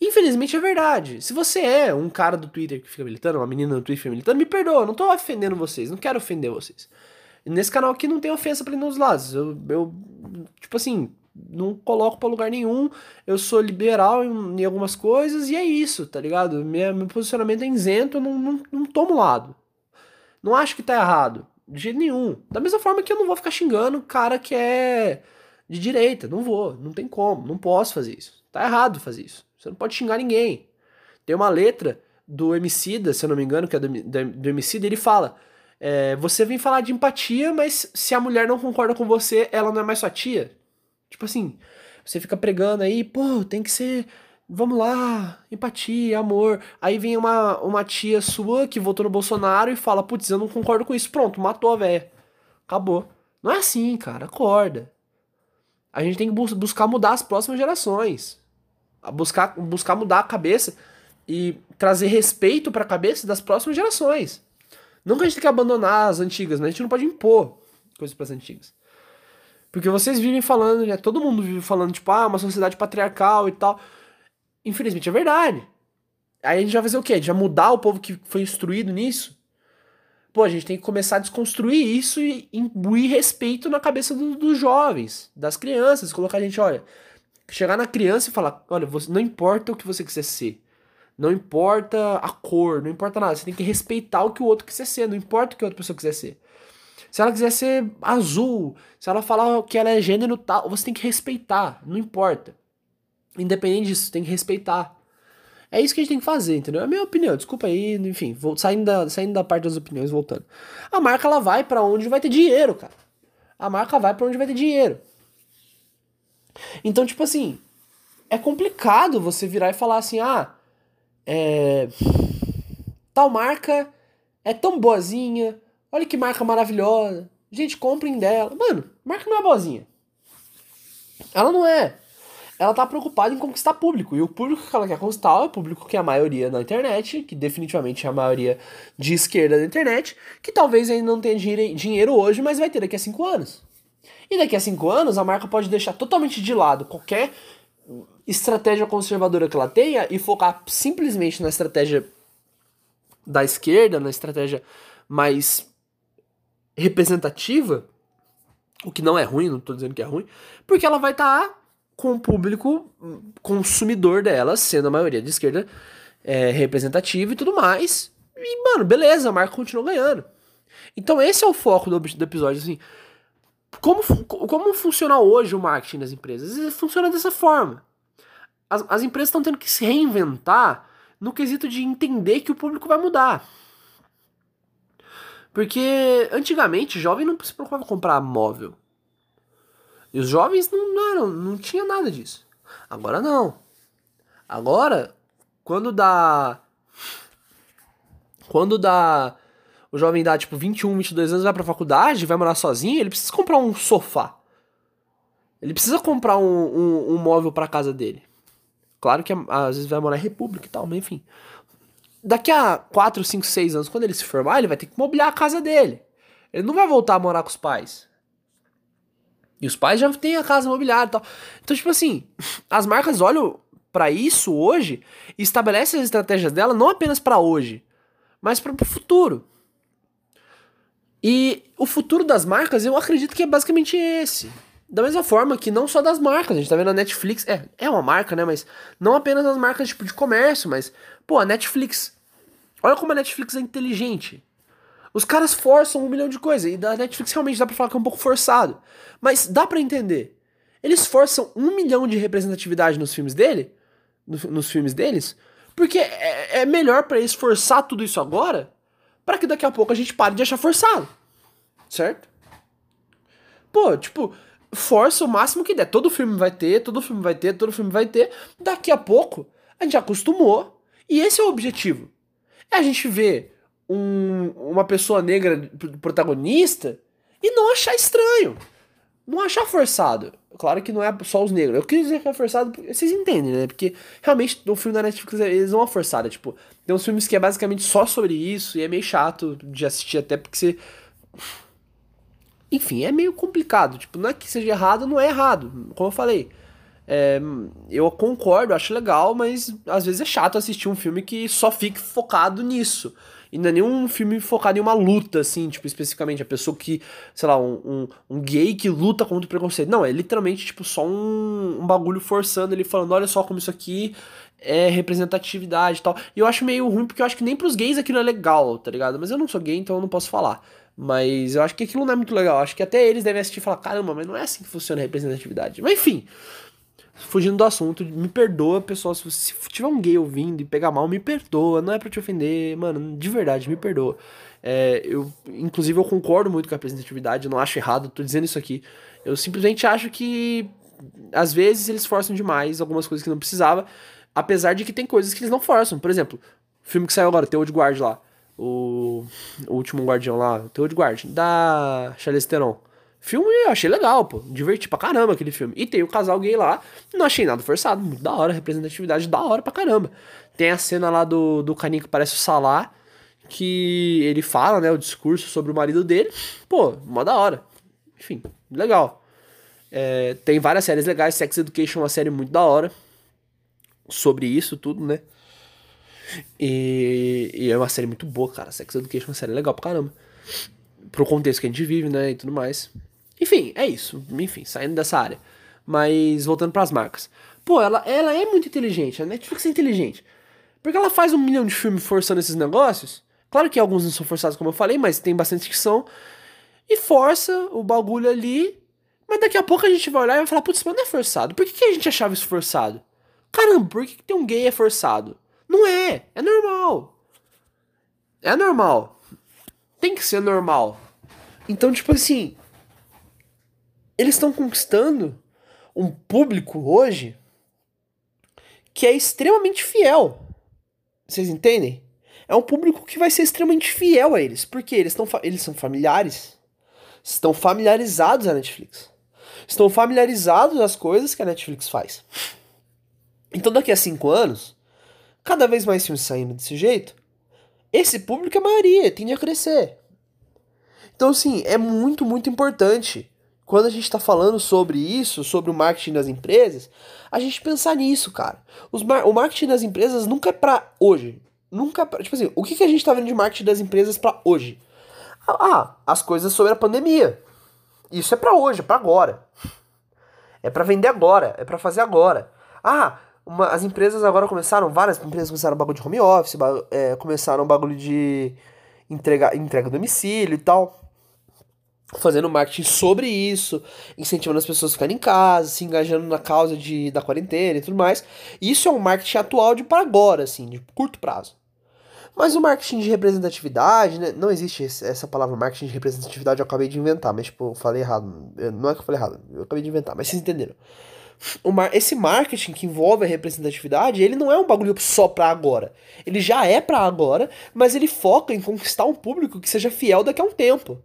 Infelizmente é verdade. Se você é um cara do Twitter que fica militando, uma menina do Twitter militando, me perdoa, não tô ofendendo vocês, não quero ofender vocês. nesse canal aqui não tem ofensa pra nenhum dos lados. Eu, eu tipo assim, não coloco pra lugar nenhum. Eu sou liberal em, em algumas coisas e é isso, tá ligado? Minha, meu posicionamento é isento, eu não, não, não tomo lado. Não acho que tá errado, de jeito nenhum. Da mesma forma que eu não vou ficar xingando o cara que é de direita. Não vou, não tem como, não posso fazer isso. Tá errado fazer isso. Você não pode xingar ninguém. Tem uma letra do Emicida, se eu não me engano, que é do, do Emicida, ele fala: é, Você vem falar de empatia, mas se a mulher não concorda com você, ela não é mais sua tia. Tipo assim, você fica pregando aí, pô, tem que ser. Vamos lá, empatia, amor. Aí vem uma, uma tia sua que votou no Bolsonaro e fala: Putz, eu não concordo com isso. Pronto, matou a véia. Acabou. Não é assim, cara. Acorda. A gente tem que bus buscar mudar as próximas gerações buscar, buscar mudar a cabeça e trazer respeito para a cabeça das próximas gerações. Não que a gente tem que abandonar as antigas, mas a gente não pode impor coisas para as antigas. Porque vocês vivem falando, né? Todo mundo vive falando, tipo, ah, uma sociedade patriarcal e tal. Infelizmente é verdade. Aí a gente vai fazer o quê? A gente vai mudar o povo que foi instruído nisso? Pô, a gente tem que começar a desconstruir isso e imbuir respeito na cabeça do, dos jovens, das crianças. Colocar a gente, olha, chegar na criança e falar: olha, você, não importa o que você quiser ser. Não importa a cor, não importa nada. Você tem que respeitar o que o outro quiser ser, não importa o que a outra pessoa quiser ser. Se ela quiser ser azul, se ela falar que ela é gênero tal, você tem que respeitar, não importa. Independente disso, tem que respeitar. É isso que a gente tem que fazer, entendeu? É a minha opinião, desculpa aí, enfim, vou, saindo, da, saindo da parte das opiniões, voltando. A marca ela vai para onde vai ter dinheiro, cara. A marca vai para onde vai ter dinheiro. Então, tipo assim, é complicado você virar e falar assim, ah, é... tal marca é tão boazinha, olha que marca maravilhosa, gente, comprem dela. Mano, marca não é boazinha. Ela não é. Ela tá preocupada em conquistar público. E o público que ela quer conquistar é o público que é a maioria na internet, que definitivamente é a maioria de esquerda da internet, que talvez ainda não tenha dinheiro hoje, mas vai ter daqui a cinco anos. E daqui a cinco anos a marca pode deixar totalmente de lado qualquer estratégia conservadora que ela tenha e focar simplesmente na estratégia da esquerda, na estratégia mais representativa, o que não é ruim, não estou dizendo que é ruim, porque ela vai estar tá com o público consumidor delas, sendo a maioria de esquerda é, representativa e tudo mais. E, mano, beleza, a marca continua ganhando. Então esse é o foco do, do episódio, assim. Como, como funciona hoje o marketing das empresas? Funciona dessa forma. As, as empresas estão tendo que se reinventar no quesito de entender que o público vai mudar. Porque antigamente jovem não se preocupava comprar móvel. E os jovens não, não, eram, não tinha nada disso. Agora não. Agora, quando dá. Quando dá. O jovem dá tipo 21, 22 anos, vai pra faculdade, vai morar sozinho, ele precisa comprar um sofá. Ele precisa comprar um, um, um móvel pra casa dele. Claro que às vezes vai morar em república e tal, mas enfim. Daqui a 4, 5, 6 anos, quando ele se formar, ele vai ter que mobiliar a casa dele. Ele não vai voltar a morar com os pais. E os pais já têm a casa mobiliada e tal. Então, tipo assim, as marcas olham para isso hoje e estabelecem as estratégias dela não apenas para hoje, mas para o futuro. E o futuro das marcas, eu acredito que é basicamente esse. Da mesma forma que não só das marcas, a gente tá vendo a Netflix, é, é uma marca, né, mas não apenas as marcas tipo de comércio, mas pô, a Netflix. Olha como a Netflix é inteligente. Os caras forçam um milhão de coisas e da Netflix realmente dá para falar que é um pouco forçado, mas dá para entender. Eles forçam um milhão de representatividade nos filmes dele, no, nos filmes deles, porque é, é melhor para eles forçar tudo isso agora, para que daqui a pouco a gente pare de achar forçado, certo? Pô, tipo, força o máximo que der. Todo filme vai ter, todo filme vai ter, todo filme vai ter. Daqui a pouco, a gente acostumou. E esse é o objetivo. É a gente ver um, uma pessoa negra protagonista e não achar estranho. Não achar forçado. Claro que não é só os negros. Eu queria dizer que é forçado, vocês entendem, né? Porque realmente o filme da Netflix eles não é forçado. Tipo, tem uns filmes que é basicamente só sobre isso e é meio chato de assistir, até porque você enfim, é meio complicado. Tipo, não é que seja errado, não é errado. Como eu falei. É, eu concordo, acho legal, mas às vezes é chato assistir um filme que só fique focado nisso. E não é nenhum filme focado em uma luta, assim, tipo, especificamente. A pessoa que, sei lá, um, um, um gay que luta contra o preconceito. Não, é literalmente, tipo, só um, um bagulho forçando ele falando, olha só como isso aqui é representatividade e tal. E eu acho meio ruim porque eu acho que nem pros gays aquilo é legal, tá ligado? Mas eu não sou gay, então eu não posso falar. Mas eu acho que aquilo não é muito legal. Acho que até eles devem assistir e falar: caramba, mas não é assim que funciona a representatividade. Mas enfim, fugindo do assunto, me perdoa, pessoal. Se, se tiver um gay ouvindo e pegar mal, me perdoa. Não é pra te ofender, mano, de verdade, me perdoa. É, eu, inclusive, eu concordo muito com a representatividade, eu não acho errado, tô dizendo isso aqui. Eu simplesmente acho que às vezes eles forçam demais algumas coisas que não precisava, apesar de que tem coisas que eles não forçam. Por exemplo, o filme que saiu agora, The Old Guard lá o, o último guardião lá, o Old Guard, da Charlize Theron. Filme eu achei legal, pô. Diverti pra caramba aquele filme. E tem o casal gay lá, não achei nada forçado, muito da hora, representatividade da hora pra caramba. Tem a cena lá do, do caninho que parece o Salah, que ele fala, né, o discurso sobre o marido dele. Pô, mó da hora. Enfim, legal. É, tem várias séries legais, Sex Education é uma série muito da hora. Sobre isso tudo, né? E, e, é uma série muito boa, cara. Sex Education é uma série legal pra caramba. Pro contexto que a gente vive, né? E tudo mais. Enfim, é isso. Enfim, saindo dessa área. Mas voltando para as marcas. Pô, ela, ela é muito inteligente. A Netflix é inteligente. Porque ela faz um milhão de filmes forçando esses negócios. Claro que alguns não são forçados, como eu falei, mas tem bastante que são. E força o bagulho ali. Mas daqui a pouco a gente vai olhar e vai falar: putz, mas não é forçado. Por que, que a gente achava isso forçado? Caramba, por que, que um gay é forçado? Não é, é normal. É normal. Tem que ser normal. Então, tipo assim, eles estão conquistando um público hoje que é extremamente fiel. Vocês entendem? É um público que vai ser extremamente fiel a eles, porque eles, tão, eles são familiares, estão familiarizados à Netflix, estão familiarizados às coisas que a Netflix faz. Então, daqui a cinco anos, cada vez mais filmes saindo desse jeito, esse público é a maioria, tende a crescer. Então, assim, é muito, muito importante quando a gente está falando sobre isso, sobre o marketing das empresas, a gente pensar nisso, cara. Mar o marketing das empresas nunca é para hoje. Nunca é pra, Tipo assim, o que, que a gente está vendo de marketing das empresas para hoje? Ah, as coisas sobre a pandemia. Isso é para hoje, é para agora. É para vender agora, é para fazer agora. Ah, uma, as empresas agora começaram, várias empresas começaram bagulho de home office, ba, é, começaram bagulho de entrega, entrega do domicílio e tal. Fazendo marketing sobre isso, incentivando as pessoas a ficarem em casa, se engajando na causa de, da quarentena e tudo mais. Isso é um marketing atual de para agora, assim, de curto prazo. Mas o marketing de representatividade, né? Não existe essa palavra marketing de representatividade, eu acabei de inventar, mas tipo, eu falei errado. Não é que eu falei errado, eu acabei de inventar, mas vocês entenderam. Esse marketing que envolve a representatividade, ele não é um bagulho só pra agora. Ele já é pra agora, mas ele foca em conquistar um público que seja fiel daqui a um tempo.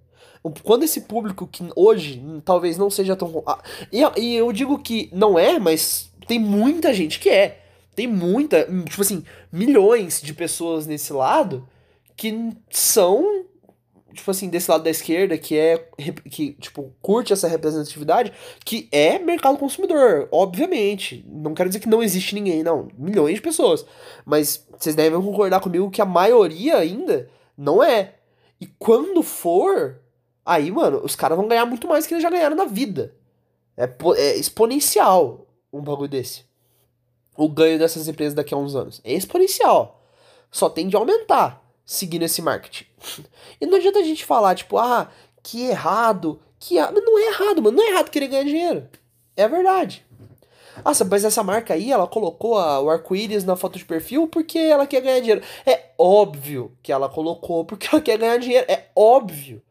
Quando esse público que hoje talvez não seja tão. E, e eu digo que não é, mas tem muita gente que é. Tem muita, tipo assim, milhões de pessoas nesse lado que são, tipo assim, desse lado da esquerda, que é, que, tipo, curte essa representatividade, que é mercado consumidor, obviamente. Não quero dizer que não existe ninguém, não. Milhões de pessoas. Mas vocês devem concordar comigo que a maioria ainda não é. E quando for, aí, mano, os caras vão ganhar muito mais que eles já ganharam na vida. É, é exponencial um bagulho desse o ganho dessas empresas daqui a uns anos. É exponencial. Só tende a aumentar seguindo esse marketing. <laughs> E não adianta a gente falar, tipo, ah, que errado, que errado. Não é errado, mano. Não é errado querer ganhar dinheiro. É verdade. Ah, mas essa marca aí, ela colocou a, o arco-íris na foto de perfil porque ela quer ganhar dinheiro. É óbvio que ela colocou porque ela quer ganhar dinheiro. É óbvio.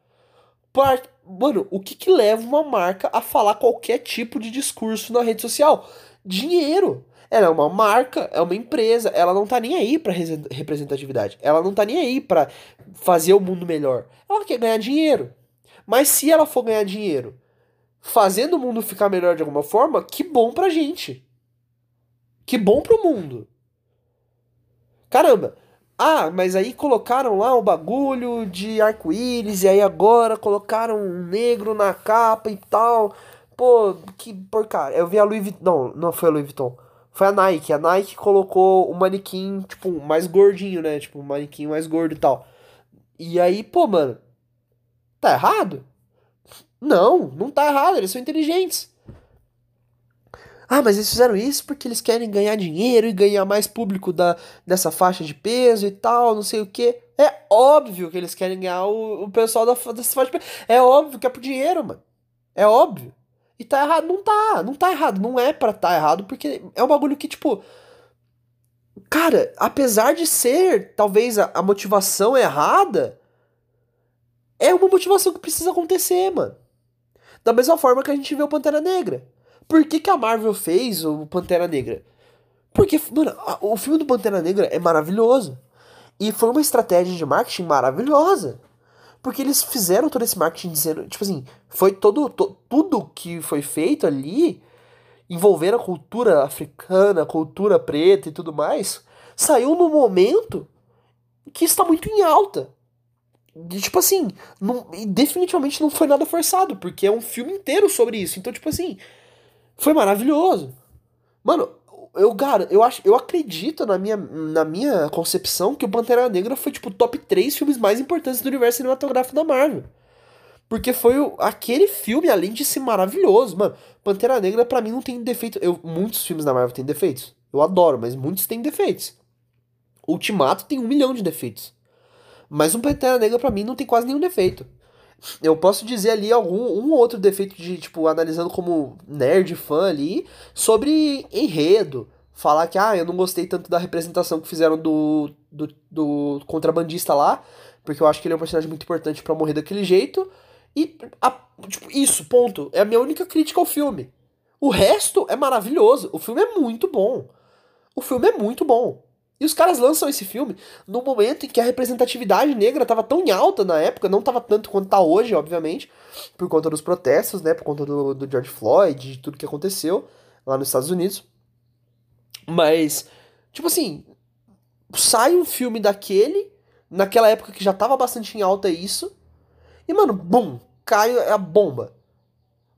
Mano, o que que leva uma marca a falar qualquer tipo de discurso na rede social? Dinheiro. Ela é uma marca, é uma empresa, ela não tá nem aí pra representatividade. Ela não tá nem aí pra fazer o mundo melhor. Ela quer ganhar dinheiro. Mas se ela for ganhar dinheiro fazendo o mundo ficar melhor de alguma forma, que bom pra gente. Que bom pro mundo. Caramba. Ah, mas aí colocaram lá o bagulho de arco-íris e aí agora colocaram um negro na capa e tal. Pô, que porcaria. Eu vi a Louis Vuitton. Não, não foi a Louis Vuitton foi a Nike. A Nike colocou o manequim, tipo, mais gordinho, né? Tipo, um manequim mais gordo e tal. E aí, pô, mano, tá errado? Não, não tá errado, eles são inteligentes. Ah, mas eles fizeram isso porque eles querem ganhar dinheiro e ganhar mais público da, dessa faixa de peso e tal, não sei o que. É óbvio que eles querem ganhar o, o pessoal da, dessa faixa de peso. É óbvio que é por dinheiro, mano. É óbvio. E tá errado. Não tá, não tá errado. Não é pra tá errado, porque é um bagulho que, tipo. Cara, apesar de ser talvez a, a motivação errada, é uma motivação que precisa acontecer, mano. Da mesma forma que a gente vê o Pantera Negra. Por que, que a Marvel fez o Pantera Negra? Porque, mano, o filme do Pantera Negra é maravilhoso. E foi uma estratégia de marketing maravilhosa. Porque eles fizeram todo esse marketing dizendo, tipo assim, foi todo, to, tudo que foi feito ali, envolvendo a cultura africana, cultura preta e tudo mais, saiu no momento que está muito em alta. E, tipo assim, não, definitivamente não foi nada forçado, porque é um filme inteiro sobre isso. Então, tipo assim, foi maravilhoso. Mano, eu, cara, eu, acho, eu acredito na minha, na minha concepção que o Pantera Negra foi, tipo, top 3 filmes mais importantes do universo cinematográfico da Marvel. Porque foi o, aquele filme, além de ser maravilhoso, mano. Pantera Negra, para mim, não tem defeito. Eu, muitos filmes da Marvel têm defeitos. Eu adoro, mas muitos têm defeitos. Ultimato tem um milhão de defeitos. Mas um Pantera Negra, para mim, não tem quase nenhum defeito. Eu posso dizer ali algum um outro defeito de, tipo, analisando como nerd fã ali, sobre enredo. Falar que, ah, eu não gostei tanto da representação que fizeram do, do, do contrabandista lá, porque eu acho que ele é um personagem muito importante para morrer daquele jeito. E, a, tipo, isso, ponto. É a minha única crítica ao filme. O resto é maravilhoso. O filme é muito bom. O filme é muito bom. E os caras lançam esse filme no momento em que a representatividade negra estava tão em alta na época, não estava tanto quanto está hoje, obviamente, por conta dos protestos, né, por conta do, do George Floyd, de tudo que aconteceu lá nos Estados Unidos. Mas, tipo assim, sai um filme daquele, naquela época que já estava bastante em alta isso, e, mano, bum, cai a bomba.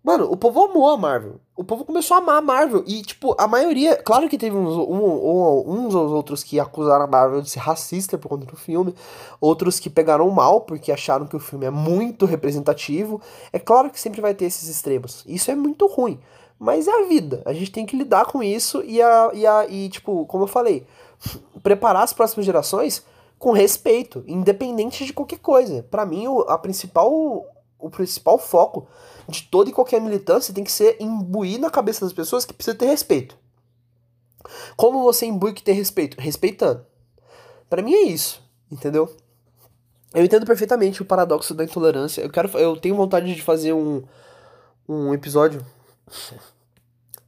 Mano, o povo amou a Marvel. O povo começou a amar a Marvel. E, tipo, a maioria. Claro que teve uns, um, um, uns ou outros que acusaram a Marvel de ser racista por conta do filme. Outros que pegaram mal porque acharam que o filme é muito representativo. É claro que sempre vai ter esses extremos. Isso é muito ruim. Mas é a vida. A gente tem que lidar com isso e, a, e, a, e tipo, como eu falei, preparar as próximas gerações com respeito, independente de qualquer coisa. Para mim, o, a principal, o principal foco de toda e qualquer militância tem que ser imbuir na cabeça das pessoas que precisa ter respeito. Como você imbui que ter respeito? Respeitando. Para mim é isso, entendeu? Eu entendo perfeitamente o paradoxo da intolerância. Eu quero, eu tenho vontade de fazer um, um episódio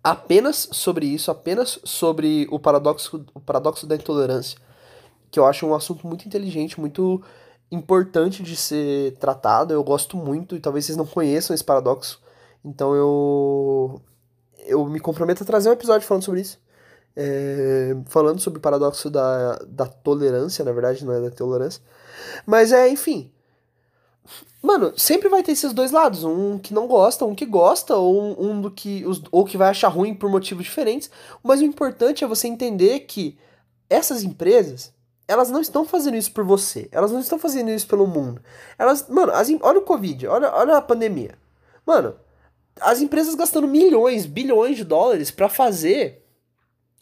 apenas sobre isso, apenas sobre o paradoxo, o paradoxo da intolerância, que eu acho um assunto muito inteligente, muito importante de ser tratado. Eu gosto muito e talvez vocês não conheçam esse paradoxo. Então eu eu me comprometo a trazer um episódio falando sobre isso. É, falando sobre o paradoxo da, da tolerância, na verdade, não é da tolerância. Mas é, enfim. Mano, sempre vai ter esses dois lados. Um que não gosta, um que gosta, ou um, do que. Os, ou que vai achar ruim por motivos diferentes. Mas o importante é você entender que essas empresas, elas não estão fazendo isso por você. Elas não estão fazendo isso pelo mundo. Elas. Mano, as, olha o Covid, olha, olha a pandemia. Mano, as empresas gastando milhões, bilhões de dólares para fazer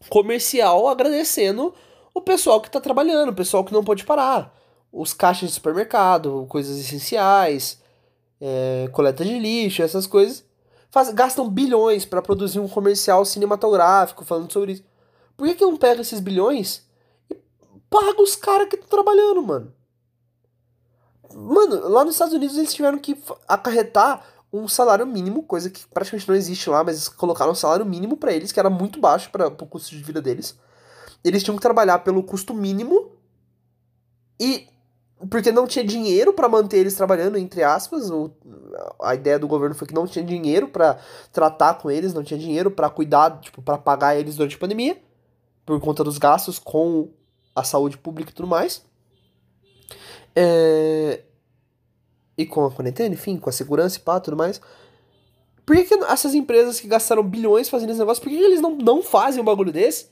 comercial agradecendo o pessoal que está trabalhando, o pessoal que não pode parar. Os caixas de supermercado, coisas essenciais, é, coleta de lixo, essas coisas. Faz, gastam bilhões para produzir um comercial cinematográfico falando sobre isso. Por que, que não pega esses bilhões paga os caras que estão trabalhando, mano? Mano, lá nos Estados Unidos eles tiveram que acarretar um salário mínimo, coisa que praticamente não existe lá, mas colocaram um salário mínimo para eles, que era muito baixo para o custo de vida deles. Eles tinham que trabalhar pelo custo mínimo e porque não tinha dinheiro para manter eles trabalhando, entre aspas, o, a ideia do governo foi que não tinha dinheiro para tratar com eles, não tinha dinheiro para cuidar, tipo, para pagar eles durante a pandemia, por conta dos gastos com a saúde pública e tudo mais. É, e com a quarentena, enfim, com a segurança e pá, tudo mais. Por que, que essas empresas que gastaram bilhões fazendo esse negócio, por que, que eles não, não fazem um bagulho desse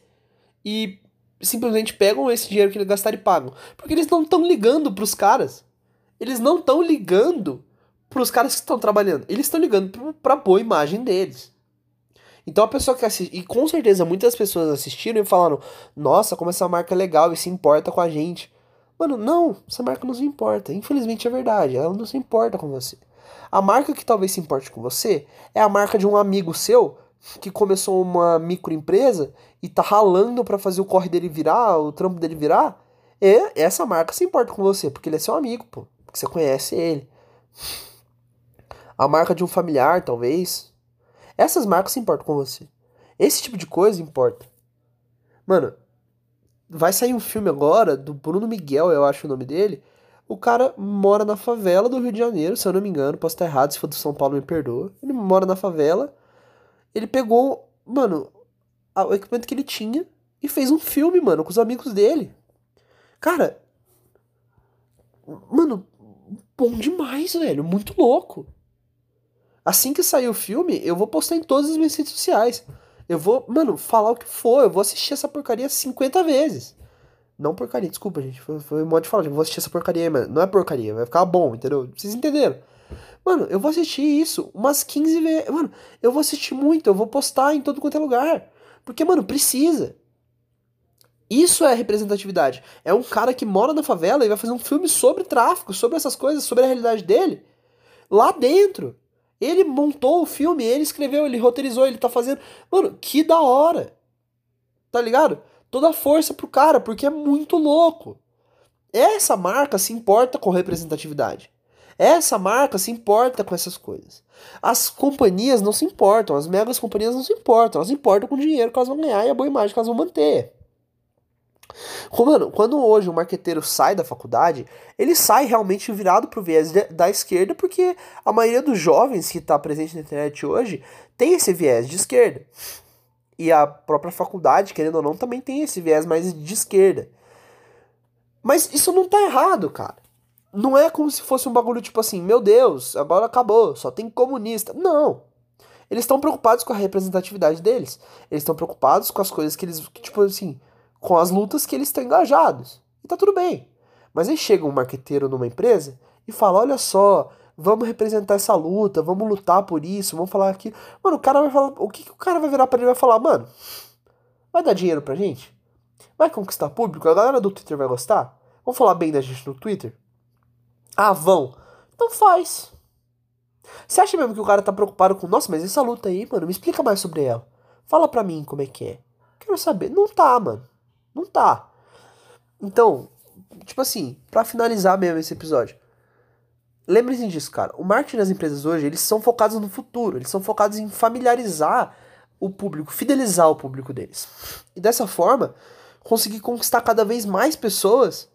e simplesmente pegam esse dinheiro que eles gastaram e pagam? Porque eles não estão ligando pros caras. Eles não estão ligando pros caras que estão trabalhando. Eles estão ligando pra boa imagem deles. Então a pessoa que assiste, e com certeza muitas pessoas assistiram e falaram: Nossa, como essa marca é legal e se importa com a gente. Mano, não, essa marca não se importa. Infelizmente é verdade, ela não se importa com você. A marca que talvez se importe com você é a marca de um amigo seu que começou uma microempresa e tá ralando para fazer o corre dele virar, o trampo dele virar. É, essa marca se importa com você, porque ele é seu amigo, pô. Porque você conhece ele. A marca de um familiar, talvez. Essas marcas importam com você. Esse tipo de coisa importa. Mano, Vai sair um filme agora do Bruno Miguel, eu acho o nome dele. O cara mora na favela do Rio de Janeiro, se eu não me engano, posso estar errado, se for do São Paulo me perdoa. Ele mora na favela. Ele pegou, mano, o equipamento que ele tinha e fez um filme, mano, com os amigos dele. Cara, mano, bom demais, velho, muito louco. Assim que sair o filme, eu vou postar em todas as minhas redes sociais. Eu vou, mano, falar o que for, eu vou assistir essa porcaria 50 vezes. Não porcaria, desculpa, gente. Foi, foi modo de falar, eu vou assistir essa porcaria, mano. Não é porcaria, vai ficar bom, entendeu? Vocês entenderam? Mano, eu vou assistir isso umas 15 vezes. Mano, eu vou assistir muito, eu vou postar em todo quanto é lugar. Porque, mano, precisa. Isso é representatividade. É um cara que mora na favela e vai fazer um filme sobre tráfico, sobre essas coisas, sobre a realidade dele. Lá dentro. Ele montou o filme, ele escreveu, ele roteirizou, ele tá fazendo. Mano, que da hora. Tá ligado? Toda força pro cara, porque é muito louco. Essa marca se importa com representatividade. Essa marca se importa com essas coisas. As companhias não se importam, as megas companhias não se importam, elas importam com o dinheiro que elas vão ganhar e a boa imagem que elas vão manter. Mano, quando hoje o marqueteiro sai da faculdade, ele sai realmente virado pro viés de, da esquerda, porque a maioria dos jovens que está presente na internet hoje tem esse viés de esquerda. E a própria faculdade, querendo ou não, também tem esse viés mais de esquerda. Mas isso não tá errado, cara. Não é como se fosse um bagulho tipo assim, meu Deus, agora acabou, só tem comunista. Não. Eles estão preocupados com a representatividade deles. Eles estão preocupados com as coisas que eles, tipo assim, com as lutas que eles estão engajados. E tá tudo bem. Mas aí chega um marqueteiro numa empresa e fala: olha só, vamos representar essa luta, vamos lutar por isso, vamos falar aqui. Mano, o cara vai falar. O que, que o cara vai virar pra ele vai falar, mano? Vai dar dinheiro pra gente? Vai conquistar público? A galera do Twitter vai gostar? Vamos falar bem da gente no Twitter? Ah, vão. Então faz. Você acha mesmo que o cara tá preocupado com, nossa, mas essa luta aí, mano, me explica mais sobre ela. Fala pra mim como é que é. Quero saber. Não tá, mano. Não tá. Então, tipo assim, para finalizar mesmo esse episódio. Lembre-se disso, cara. O marketing das empresas hoje, eles são focados no futuro. Eles são focados em familiarizar o público, fidelizar o público deles. E dessa forma, conseguir conquistar cada vez mais pessoas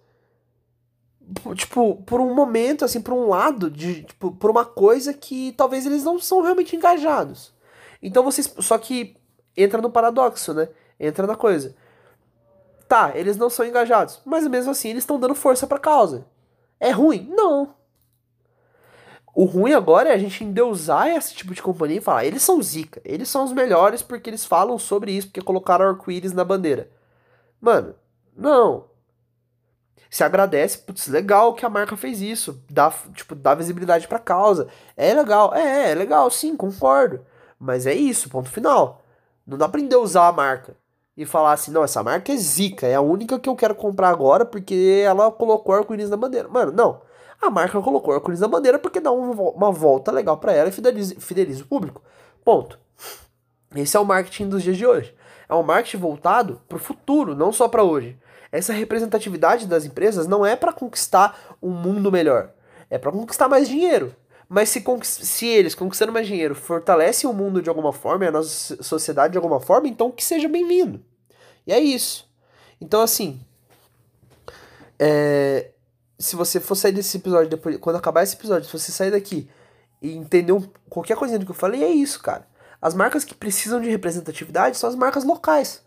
tipo, por um momento, assim, por um lado, de, tipo, por uma coisa que talvez eles não são realmente engajados. Então vocês. Só que entra no paradoxo, né? Entra na coisa. Tá, eles não são engajados, mas mesmo assim eles estão dando força pra causa. É ruim? Não. O ruim agora é a gente endeusar esse tipo de companhia e falar, eles são zica, eles são os melhores porque eles falam sobre isso, porque colocaram arco-íris na bandeira. Mano, não. Se agradece, putz, legal que a marca fez isso, dá, tipo, dá visibilidade pra causa. É legal, é, é legal, sim, concordo. Mas é isso, ponto final. Não dá pra endeusar a marca e falar assim, não, essa marca é zica, é a única que eu quero comprar agora porque ela colocou arco-íris na bandeira. Mano, não. A marca colocou arco-íris na bandeira porque dá uma volta legal para ela e fideliza, fideliza o público. Ponto. Esse é o marketing dos dias de hoje. É um marketing voltado para o futuro, não só para hoje. Essa representatividade das empresas não é para conquistar um mundo melhor, é para conquistar mais dinheiro. Mas se, se eles, conquistando mais dinheiro, fortalecem o mundo de alguma forma a nossa sociedade de alguma forma, então que seja bem-vindo. E é isso. Então, assim, é, se você for sair desse episódio, depois, quando acabar esse episódio, se você sair daqui e entender qualquer coisinha do que eu falei, é isso, cara. As marcas que precisam de representatividade são as marcas locais.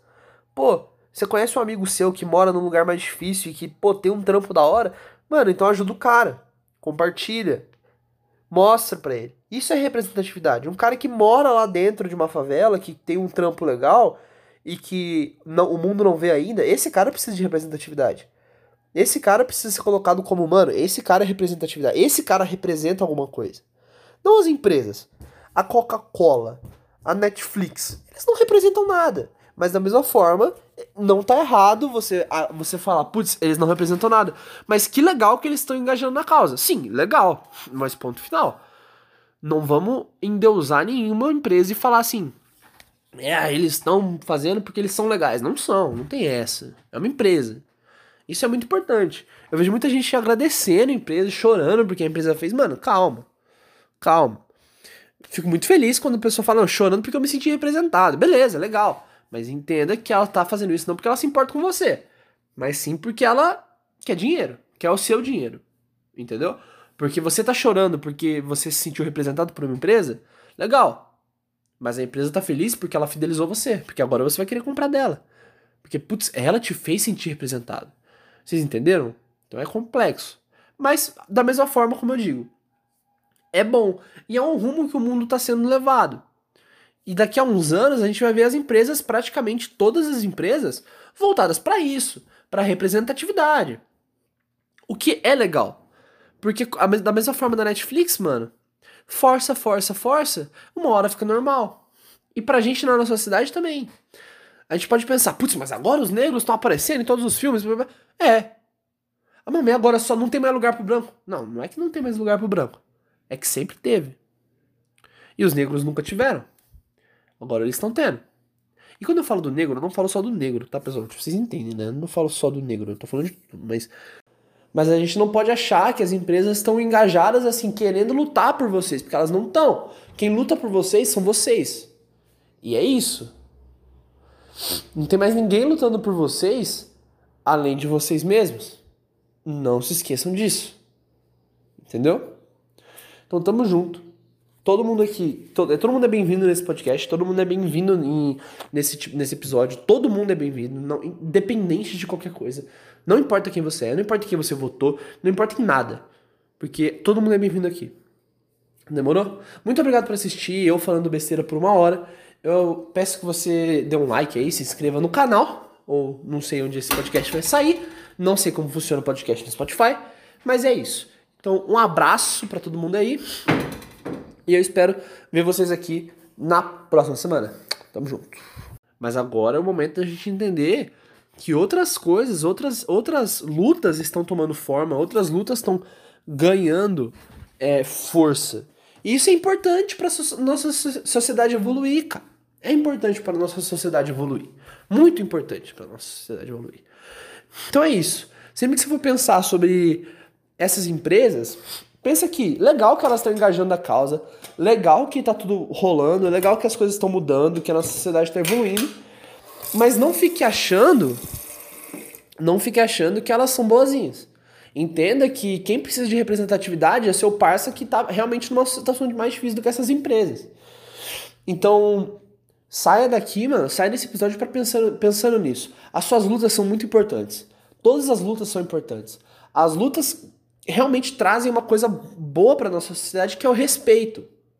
Pô, você conhece um amigo seu que mora num lugar mais difícil e que, pô, tem um trampo da hora? Mano, então ajuda o cara. Compartilha. Mostra pra ele. Isso é representatividade. Um cara que mora lá dentro de uma favela, que tem um trampo legal e que não, o mundo não vê ainda, esse cara precisa de representatividade. Esse cara precisa ser colocado como humano. Esse cara é representatividade. Esse cara representa alguma coisa. Não as empresas. A Coca-Cola, a Netflix, eles não representam nada. Mas da mesma forma, não tá errado você, você falar, putz, eles não representam nada. Mas que legal que eles estão engajando na causa. Sim, legal. Mas ponto final. Não vamos endeusar nenhuma empresa e falar assim. É, eles estão fazendo porque eles são legais. Não são, não tem essa. É uma empresa. Isso é muito importante. Eu vejo muita gente agradecendo a empresa, chorando porque a empresa fez. Mano, calma. Calma. Fico muito feliz quando a pessoa fala, chorando porque eu me senti representado. Beleza, legal. Mas entenda que ela tá fazendo isso não porque ela se importa com você, mas sim porque ela quer dinheiro, quer o seu dinheiro. Entendeu? Porque você tá chorando porque você se sentiu representado por uma empresa, legal. Mas a empresa tá feliz porque ela fidelizou você, porque agora você vai querer comprar dela. Porque, putz, ela te fez sentir representado. Vocês entenderam? Então é complexo. Mas, da mesma forma, como eu digo, é bom. E é um rumo que o mundo está sendo levado. E daqui a uns anos a gente vai ver as empresas, praticamente todas as empresas, voltadas para isso, para representatividade. O que é legal. Porque da mesma forma da Netflix, mano, força, força, força, uma hora fica normal. E pra gente na nossa cidade também. A gente pode pensar, putz, mas agora os negros estão aparecendo em todos os filmes. É. Ah, mamãe, agora só não tem mais lugar pro branco. Não, não é que não tem mais lugar pro branco. É que sempre teve. E os negros nunca tiveram. Agora eles estão tendo. E quando eu falo do negro, eu não falo só do negro, tá, pessoal? Tipo, vocês entendem, né? Eu não falo só do negro, eu tô falando de tudo, mas. Mas a gente não pode achar que as empresas estão engajadas, assim, querendo lutar por vocês, porque elas não estão. Quem luta por vocês são vocês. E é isso. Não tem mais ninguém lutando por vocês além de vocês mesmos. Não se esqueçam disso. Entendeu? Então tamo junto. Todo mundo aqui, todo, todo mundo é bem-vindo nesse podcast, todo mundo é bem-vindo nesse, nesse episódio, todo mundo é bem-vindo, independente de qualquer coisa. Não importa quem você é, não importa quem você votou, não importa em nada. Porque todo mundo é bem-vindo aqui. Demorou? Muito obrigado por assistir, eu falando besteira por uma hora. Eu peço que você dê um like aí, se inscreva no canal, ou não sei onde esse podcast vai sair, não sei como funciona o podcast no Spotify, mas é isso. Então, um abraço para todo mundo aí. E eu espero ver vocês aqui na próxima semana. Tamo junto. Mas agora é o momento da gente entender que outras coisas, outras, outras lutas estão tomando forma, outras lutas estão ganhando é, força. E isso é importante para nossa sociedade evoluir, cara. É importante para nossa sociedade evoluir. Muito importante para nossa sociedade evoluir. Então é isso. Sempre que você for pensar sobre essas empresas, pensa que legal que elas estão engajando a causa, legal que está tudo rolando, legal que as coisas estão mudando, que a nossa sociedade está evoluindo, mas não fique achando, não fique achando que elas são boazinhas. Entenda que quem precisa de representatividade é seu parça que está realmente numa situação mais difícil do que essas empresas. Então, saia daqui, mano, saia desse episódio para pensando, pensando nisso. As suas lutas são muito importantes. Todas as lutas são importantes. As lutas realmente trazem uma coisa boa para nossa sociedade que é o respeito.